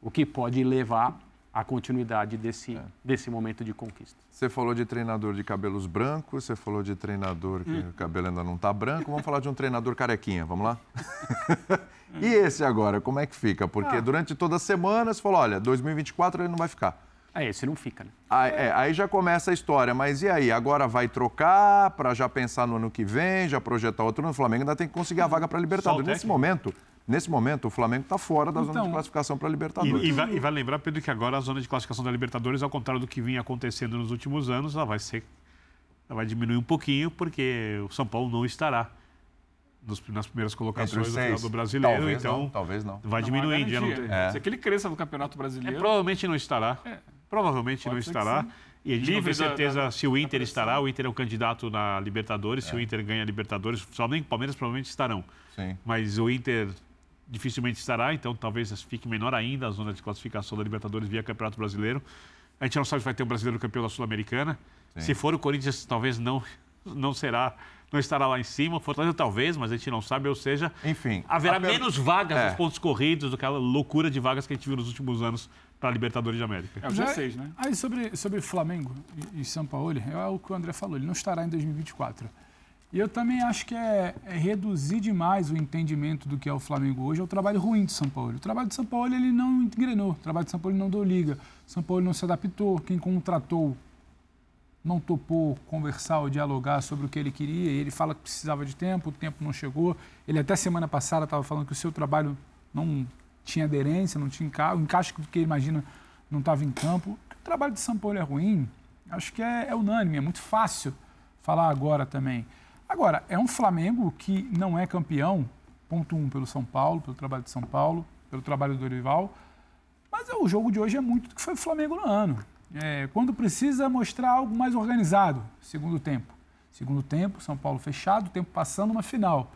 O que pode levar à continuidade desse, É. desse momento de conquista. Você falou de treinador de cabelos brancos, você falou de treinador que o cabelo ainda não está branco. Vamos falar de um treinador carequinha, vamos lá? e esse agora, como é que fica? Porque durante toda a semana você falou, olha, 2024 ele não vai ficar. É, esse não fica, né? Aí, é, aí já começa a história, mas e aí? Agora vai trocar para já pensar no ano que vem, já projetar outro ano? O Flamengo ainda tem que conseguir a vaga para Libertadores. Nesse momento, nesse momento, o Flamengo está fora da zona de Então, classificação para E, Libertadores. e vai, e vai lembrar, Pedro, que agora a zona de classificação da Libertadores, ao contrário do que vinha acontecendo nos últimos anos, ela vai ser vai diminuir um pouquinho, porque o São Paulo não estará nos, nas primeiras colocações do final do brasileiro. Talvez então, não, talvez não. vai Não, diminuindo. é já não tem- É. Se aquele cresça no Campeonato É, Brasileiro... provavelmente não estará. Provavelmente Pode não que estará. E a gente não Livre tem da- certeza da- se o Inter estará. O Inter é o candidato na Libertadores. É. Se o Inter ganha a Libertadores, somente o Palmeiras provavelmente estarão. Sim. Mas o Inter dificilmente estará, então talvez fique menor ainda a zona de classificação da Libertadores via Campeonato Brasileiro. A gente não sabe se vai ter um brasileiro campeão da Sul-Americana. Se for o Corinthians, talvez não, não será, não estará lá em cima. O Fortaleza talvez, mas a gente não sabe. Ou seja, Enfim, haverá per- menos vagas É. nos pontos corridos do que aquela loucura de vagas que a gente viu nos últimos anos para a Libertadores de América. É o Já- G6, né? Aí sobre, sobre Flamengo e, e São Paulo, é o que o André falou, ele não estará em 2024. E eu também acho que é, é reduzir demais o entendimento do que é o Flamengo hoje ao trabalho ruim de São Paulo. O trabalho de São Paulo ele não engrenou, o trabalho de São Paulo não deu liga, São Paulo não se adaptou, quem contratou não topou conversar ou dialogar sobre o que ele queria, ele fala que precisava de tempo, o tempo não chegou. Ele até semana passada estava falando que o seu trabalho não tinha aderência, não tinha enca... o encaixe que ele imagina não estava em campo. O trabalho de São Paulo é ruim, acho que é, é unânime, é muito fácil falar agora também. Agora, é um Flamengo que não é campeão, ponto um, pelo São Paulo, pelo trabalho de São Paulo, pelo trabalho do Dorival, mas é, o jogo de hoje é muito do que foi o Flamengo no ano. É, quando precisa mostrar algo mais organizado, segundo tempo. Segundo tempo, São Paulo fechado, tempo passando, uma final.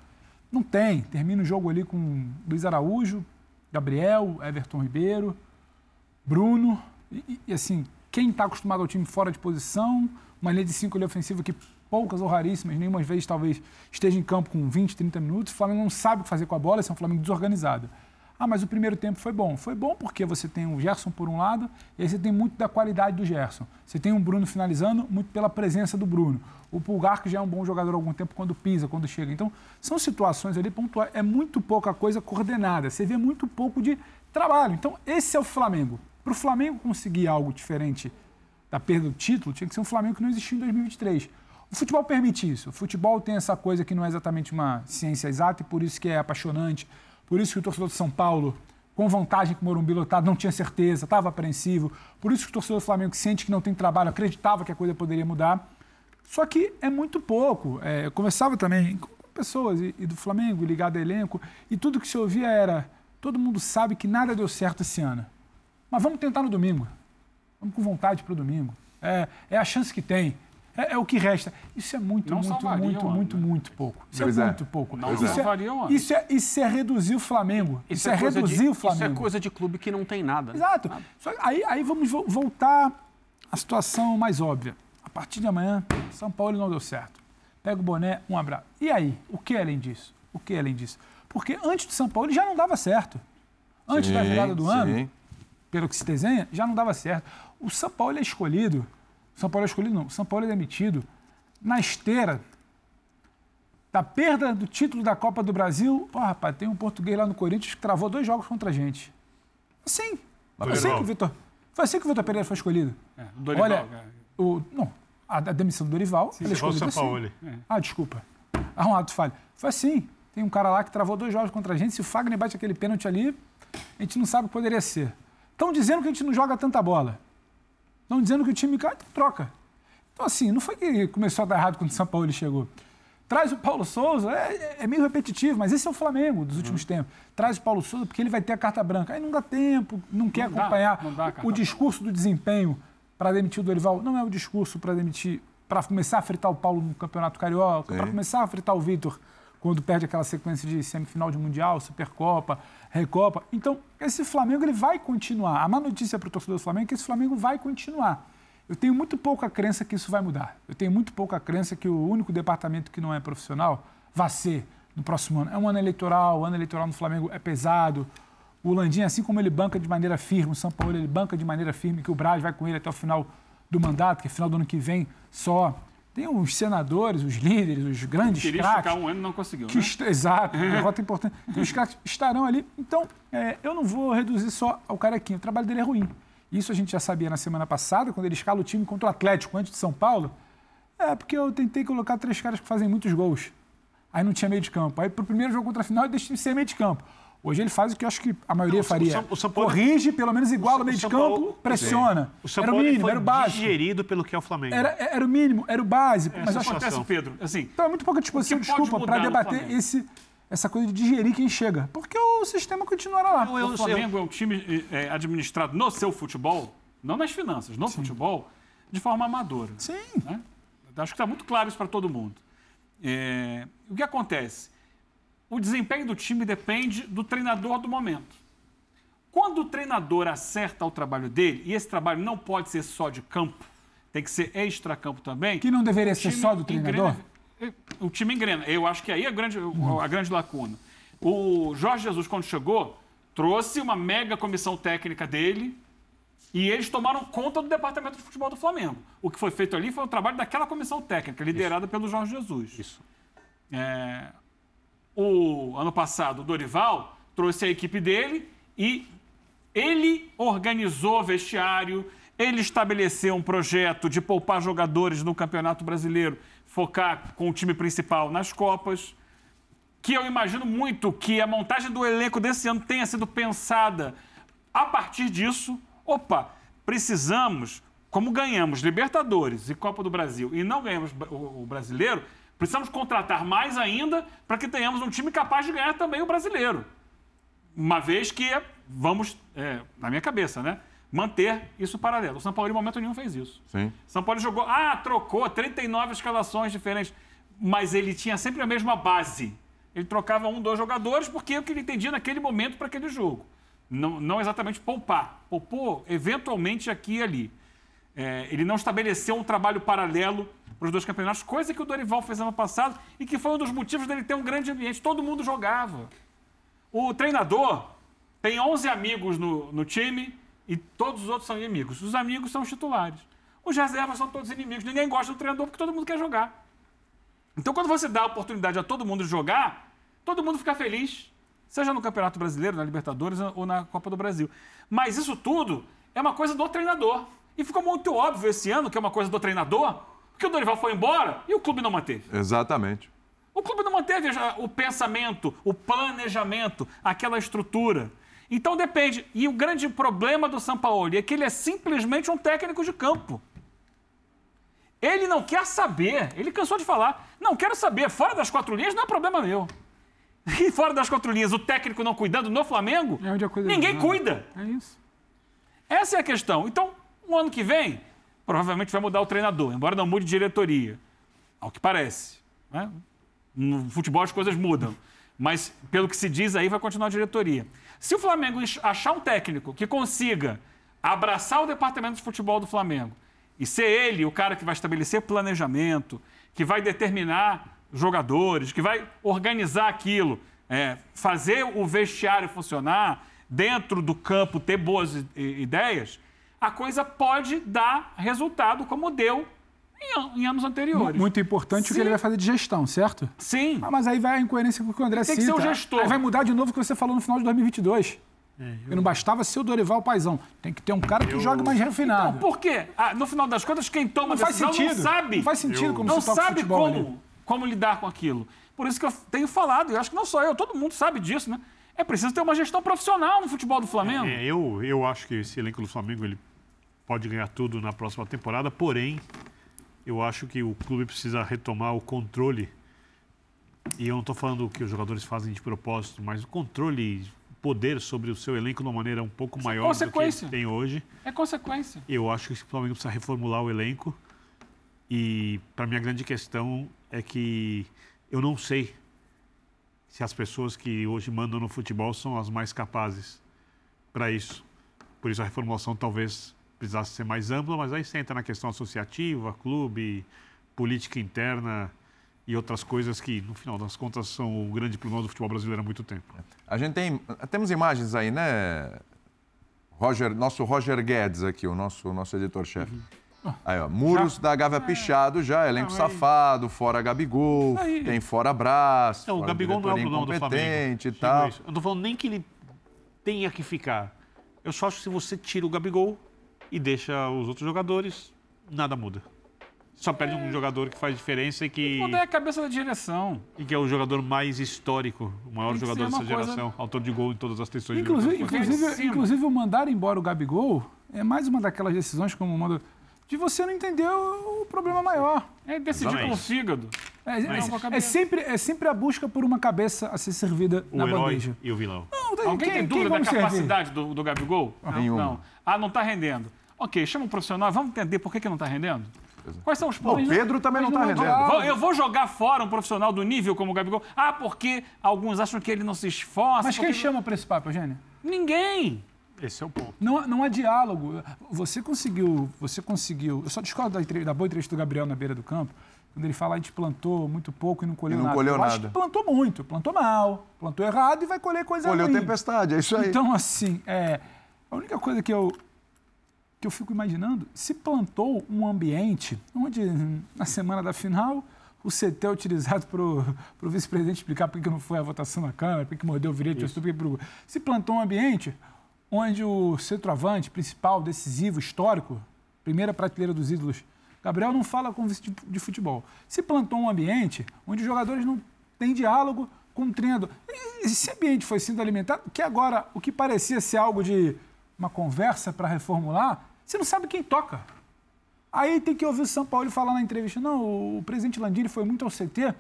Não tem. Termina o jogo ali com Luiz Araújo, Gabriel, Everton Ribeiro, Bruno. E, e- assim, quem está acostumado ao time fora de posição, uma linha de cinco ali ofensiva que poucas ou raríssimas, nenhuma vez talvez esteja em campo com 20, 30 minutos. O Flamengo não sabe o que fazer com a bola, esse é um Flamengo desorganizado. Ah, mas o primeiro tempo foi bom. Foi bom porque você tem o Gerson por um lado, e aí você tem muito da qualidade do Gerson. Você tem um Bruno finalizando, muito pela presença do Bruno. O Pulgar, que já é um bom jogador há algum tempo, quando pisa, quando chega. Então, são situações ali pontuais. É muito pouca coisa coordenada. Você vê muito pouco de trabalho. Então, esse é o Flamengo. Para o Flamengo conseguir algo diferente da perda do título, tinha que ser um Flamengo que não existiu em 2023. O futebol permite isso. O futebol tem essa coisa que não é exatamente uma ciência exata e por isso que é apaixonante. Por isso que o torcedor de São Paulo, com vantagem com o Morumbi lotado, não tinha certeza, estava apreensivo. Por isso que o torcedor do Flamengo que sente que não tem trabalho, acreditava que a coisa poderia mudar. Só que é muito pouco. É, eu conversava também com pessoas e, e do Flamengo, ligado a elenco, e tudo que se ouvia era: todo mundo sabe que nada deu certo esse ano. Mas vamos tentar no domingo. Vamos com vontade para o domingo. É, é a chance que tem. É, é o que resta. Isso é muito, Não muito, salvaria muito, ano, muito, né? muito pouco. Isso Pois é, é. muito pouco. Não isso, salvaria o é, ano. isso, é, isso é reduzir o Flamengo. Isso, é, coisa de- reduzir o Flamengo. Isso é coisa de clube que não tem nada. né? Exato. Só que aí, aí vamos vo- voltar à situação mais óbvia. A partir de amanhã, São Paulo não deu certo. Pega o boné, um abraço. E aí? O que além disso? O que além disso? Porque antes do São Paulo ele já não dava certo. Antes da Sim, virada do ano, sim. pelo que se desenha, já não dava certo. O São Paulo é escolhido. São Paulo é escolhido, não. São Paulo é demitido na esteira da perda do título da Copa do Brasil. Ó, rapaz, tem um português lá no Corinthians que travou dois jogos contra a gente. Assim. Foi assim que o Vitor. Foi assim que o Vitor Pereira foi escolhido. É, o Dorival, Olha, cara. o, não, a, a demissão do Dorival. ele é Igual o escolhido Sampaoli. assim. Ah, desculpa. Ah, um ato falho. Foi assim. Tem um cara lá que travou dois jogos contra a gente. Se o Fagner bate aquele pênalti ali, a gente não sabe o que poderia ser. Estão dizendo que a gente não joga tanta bola. Estão dizendo que o time cai, troca. Então, assim, não foi que começou a dar errado quando o São Paulo chegou. Traz o Paulo Souza, é, é meio repetitivo, mas esse é o Flamengo dos últimos tempos. Traz o Paulo Souza porque ele vai ter a carta branca. Aí não dá tempo, não quer Não dá, acompanhar não dá o discurso do desempenho para demitir o Dorival. Não é o discurso para demitir, para começar a fritar o Paulo no Campeonato Carioca, para começar a fritar o Vitor quando perde aquela sequência de semifinal de Mundial, Supercopa, Recopa. Então, esse Flamengo ele vai continuar. A má notícia para o torcedor do Flamengo é que esse Flamengo vai continuar. Eu tenho muito pouca crença que isso vai mudar. Eu tenho muito pouca crença que o único departamento que não é profissional vai ser no próximo ano. É um ano eleitoral, o ano eleitoral no Flamengo é pesado. O Landim, assim como ele banca de maneira firme, o São Paulo ele banca de maneira firme que o Braz vai com ele até o final do mandato, que é final do ano que vem só. Tem os senadores, os líderes, os grandes Queria craques. ficar um ano e não conseguiu, Que né? Exato, derrota importante. Que os caras estarão ali. Então, é, eu não vou reduzir só ao carequinho. O trabalho dele é ruim. Isso a gente já sabia na semana passada, quando ele escala o time contra o Atlético, antes de São Paulo. É, porque eu tentei colocar três caras que fazem muitos gols. Aí não tinha meio de campo. Aí, pro primeiro jogo contra a final, eu deixei de ser meio de campo. Hoje ele faz o que eu acho que a maioria Não, o faria. São- o São Paulo- Corrige, pelo menos iguala o meio de campo, Paulo- pressiona. O São era o Paulo mínimo, foi era o básico. digerido pelo que é o Flamengo. Era, era o mínimo, era o básico. Mas mas eu acho acontece, Pedro, assim, Então é muito pouca disposição, o que desculpa, para debater esse, essa coisa de digerir quem chega. Porque o sistema continuará lá. o Flamengo é um time é, administrado no seu futebol, não nas finanças, no futebol, de forma amadora. Sim. né? Acho que está muito claro isso para todo mundo. É, o que acontece? O desempenho do time depende do treinador do momento. Quando o treinador acerta o trabalho dele, e esse trabalho não pode ser só de campo, tem que ser extra-campo também. Que não deveria ser só do treinador? engrena- o time engrena. Eu acho que aí é a grande, a grande lacuna. O Jorge Jesus, quando chegou, trouxe uma mega comissão técnica dele e eles tomaram conta do departamento de futebol do Flamengo. O que foi feito ali foi o trabalho daquela comissão técnica, liderada pelo Jorge Jesus. Isso. É, o ano passado, o Dorival trouxe a equipe dele e ele organizou vestiário, ele estabeleceu um projeto de poupar jogadores no Campeonato Brasileiro, focar com o time principal nas Copas. Que eu imagino muito que a montagem do elenco desse ano tenha sido pensada a partir disso. Opa, precisamos, como ganhamos Libertadores e Copa do Brasil e não ganhamos o brasileiro, precisamos contratar mais ainda para que tenhamos um time capaz de ganhar também o brasileiro. Uma vez que vamos, é, na minha cabeça, né? Manter isso paralelo. O São Paulo, em momento nenhum, fez isso. Sim. São Paulo jogou, ah, trocou 39 escalações diferentes, mas ele tinha sempre a mesma base. Ele trocava um, dois jogadores porque é o que ele entendia naquele momento para aquele jogo. Não, não exatamente poupar. Poupou eventualmente aqui e ali. É, ele não estabeleceu um trabalho paralelo para os dois campeonatos, coisa que o Dorival fez ano passado e que foi um dos motivos dele ter um grande ambiente. Todo mundo jogava. O treinador tem 11 amigos no, no time e todos os outros são inimigos. Os amigos são os titulares. Os reservas são todos inimigos. Ninguém gosta do treinador porque todo mundo quer jogar. Então, quando você dá a oportunidade a todo mundo jogar, todo mundo fica feliz. Seja no Campeonato Brasileiro, na Libertadores ou na Copa do Brasil. Mas isso tudo é uma coisa do treinador. E ficou muito óbvio esse ano que é uma coisa do treinador, porque o Dorival foi embora e o clube não manteve. Exatamente. O clube não manteve o pensamento, o planejamento, aquela estrutura. Então depende. E o grande problema do Sampaoli é que ele é simplesmente um técnico de campo. Ele não quer saber, ele cansou de falar. Não quero saber, fora das quatro linhas não é problema meu. E fora das quatro linhas, o técnico não cuidando no Flamengo, É onde a coisa ninguém desanda. cuida. É isso. Essa é a questão. Então, o ano que vem, provavelmente vai mudar o treinador, embora não mude diretoria. Ao que parece. né? No futebol as coisas mudam. Mas, pelo que se diz aí, vai continuar a diretoria. Se o Flamengo ach- achar um técnico que consiga abraçar o departamento de futebol do Flamengo e ser ele o cara que vai estabelecer planejamento, que vai determinar jogadores, que vai organizar aquilo, é, fazer o vestiário funcionar, dentro do campo ter boas ideias, a coisa pode dar resultado como deu em, an- em anos anteriores. Muito importante o que ele vai fazer de gestão, certo? Sim. Ah, mas aí vai a incoerência com o que o André Tem que cita. ser o gestor. Aí vai mudar de novo o que você falou no final de 2022. E não bastava ser o Dorival Paizão. Tem que ter um cara que jogue mais refinado. Então, por quê? Ah, no final das contas, quem toma Não a faz decisão sentido. não sabe. Não faz sentido como não se toca sabe futebol como, ali. como lidar com aquilo. Por isso que eu tenho falado, e acho que não só eu, todo mundo sabe disso, né? É preciso ter uma gestão profissional no futebol do Flamengo. É, eu, eu acho que esse elenco do Flamengo ele pode ganhar tudo na próxima temporada, porém, eu acho que o clube precisa retomar o controle. E eu não estou falando o que os jogadores fazem de propósito, mas o controle, poder sobre o seu elenco de uma maneira um pouco Isso é maior do que tem hoje. É consequência. Eu acho que o Flamengo precisa reformular o elenco. E para mim a grande questão é que eu não sei se as pessoas que hoje mandam no futebol são as mais capazes para isso. Por isso a reformulação talvez precisasse ser mais ampla, mas aí você entra na questão associativa, clube, política interna e outras coisas que, no final das contas, são o grande problema do futebol brasileiro há muito tempo. A gente tem. Temos imagens aí, né? Roger, nosso Roger Guedes aqui, o nosso, nosso editor-chefe. Aí, ó, muros da Gávea Pichado já, elenco Não, aí- safado, fora Gabigol, tem fora Brás, Não, o Gabigol não é o problema do Flamengo. e tal. Eu não tô falando nem que ele tenha que ficar. Eu só acho que se você tira o Gabigol e deixa os outros jogadores, nada muda. Só perde um jogador que faz diferença e que. Mudar a cabeça da direção. E que é o jogador mais histórico, o maior jogador dessa coisa- geração. Autor de gol em todas as tensões Inclusive, de inclusive, inclusive, o mandar embora o Gabigol é mais uma daquelas decisões como manda de você não entender o, o problema maior. É decidir com o fígado. É, é- é sempre, é sempre a busca por uma cabeça a ser servida O na herói bandeja. e o vilão. Não, daí, Alguém quem- tem dúvida da servir? capacidade do, do Gabigol? Não, Nenhuma. não. Ah, não está rendendo. Ok, chama um profissional, vamos entender por que, que não está rendendo? Quais são os pontos? o Pedro também não tá Mas rendendo. Eu vou jogar fora um profissional do nível como o Gabigol. Ah, porque alguns acham que ele não se esforça. Mas quem porque- chama para esse papo, Eugênio? Ninguém. Esse é o ponto. Não, há- não há diálogo. Você conseguiu, você conseguiu. Eu só discordo da, da boa entrevista do Gabriel na beira do campo, quando ele fala a gente plantou muito pouco e não colheu E não nada. colheu Eu acho nada. que plantou muito, plantou mal, plantou errado e vai colher coisa Colheu ruim. tempestade, é isso aí. Então, assim, é, a única coisa que eu, que eu fico imaginando, se plantou um ambiente onde, na semana da final, o CT é utilizado para o vice-presidente explicar por que não foi a votação na Câmara, por que mordeu o virete, por que pro- se plantou um ambiente onde o centroavante principal, decisivo, histórico, primeira prateleira dos ídolos, Gabriel não fala com o vice de- futebol. Se plantou um ambiente onde os jogadores não têm diálogo com o treinador. Esse ambiente foi sendo alimentado, que agora o que parecia ser algo de uma conversa para reformular, você não sabe quem toca. Aí tem que ouvir o São Paulo falar na entrevista, não, o presidente Landini foi muito ao CT,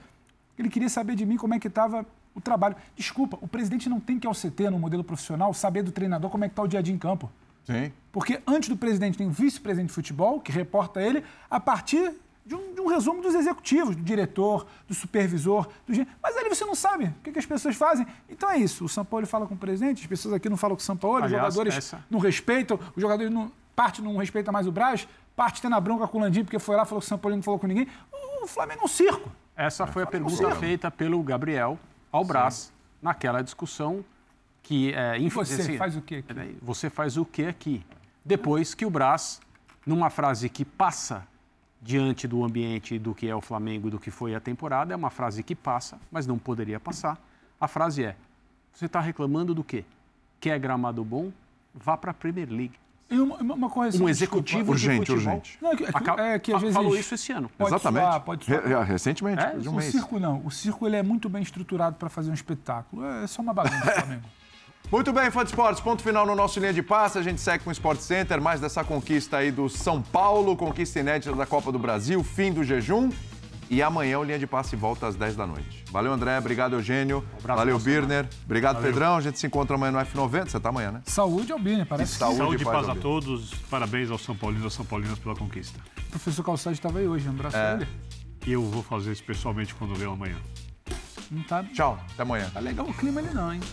ele queria saber de mim como é que estava o trabalho. Desculpa, o presidente não tem que ir ao CT no modelo profissional saber do treinador como é que está o dia a dia em campo. Sim. Porque antes do presidente tem o vice-presidente de futebol, que reporta ele a partir de um, de um resumo dos executivos, do diretor, do supervisor, do Mas ali você não sabe o que, que as pessoas fazem. Então é isso. O São Paulo fala com o presidente, as pessoas aqui não falam com o São Paulo, os jogadores essa- não respeitam, os jogadores não. Parte não respeita mais o Braz, parte tendo a bronca com o Landim porque foi lá, falou que o São Paulo não falou com ninguém. O Flamengo é um circo. Essa foi a pergunta Sim. feita pelo Gabriel ao Brás naquela discussão que é E você faz o quê aqui? Você faz o que aqui? Depois que o Brás, numa frase que passa diante do ambiente do que é o Flamengo e do que foi a temporada, é uma frase que passa, mas não poderia passar. A frase é: você está reclamando do quê? Quer gramado bom? Vá para a Premier League. E uma, uma- uma correção. Um executivo desculpa. de futebol Não, é que, é que- é que às fa- vezes. falou isso esse ano. Pode Exatamente. suar, pode suar. Re- recentemente, É, de um o mês. circo não. O circo ele é muito bem estruturado para fazer um espetáculo. É só uma bagunça, Flamengo. Muito bem, fã de esportes, ponto final no nosso linha de passe. A gente segue com o Sport Center, mais dessa conquista aí do São Paulo, conquista inédita da Copa do Brasil, fim do jejum. E amanhã o linha de passe volta às 10 da noite. Valeu, André. Obrigado, Eugênio. Valeu, Birner. Obrigado, Pedrão. A gente se encontra amanhã no F90. Você tá amanhã, né? Saúde, Albini, parece que Saúde, Saúde e paz, paz a todos. Parabéns aos São Paulinos e às São Paulinas pela conquista. o professor Calçade estava aí hoje. Um abraço É. a ele. E eu vou fazer isso pessoalmente quando ver amanhã. Não tá, Tchau. Até amanhã. tá legal o clima ali não, hein?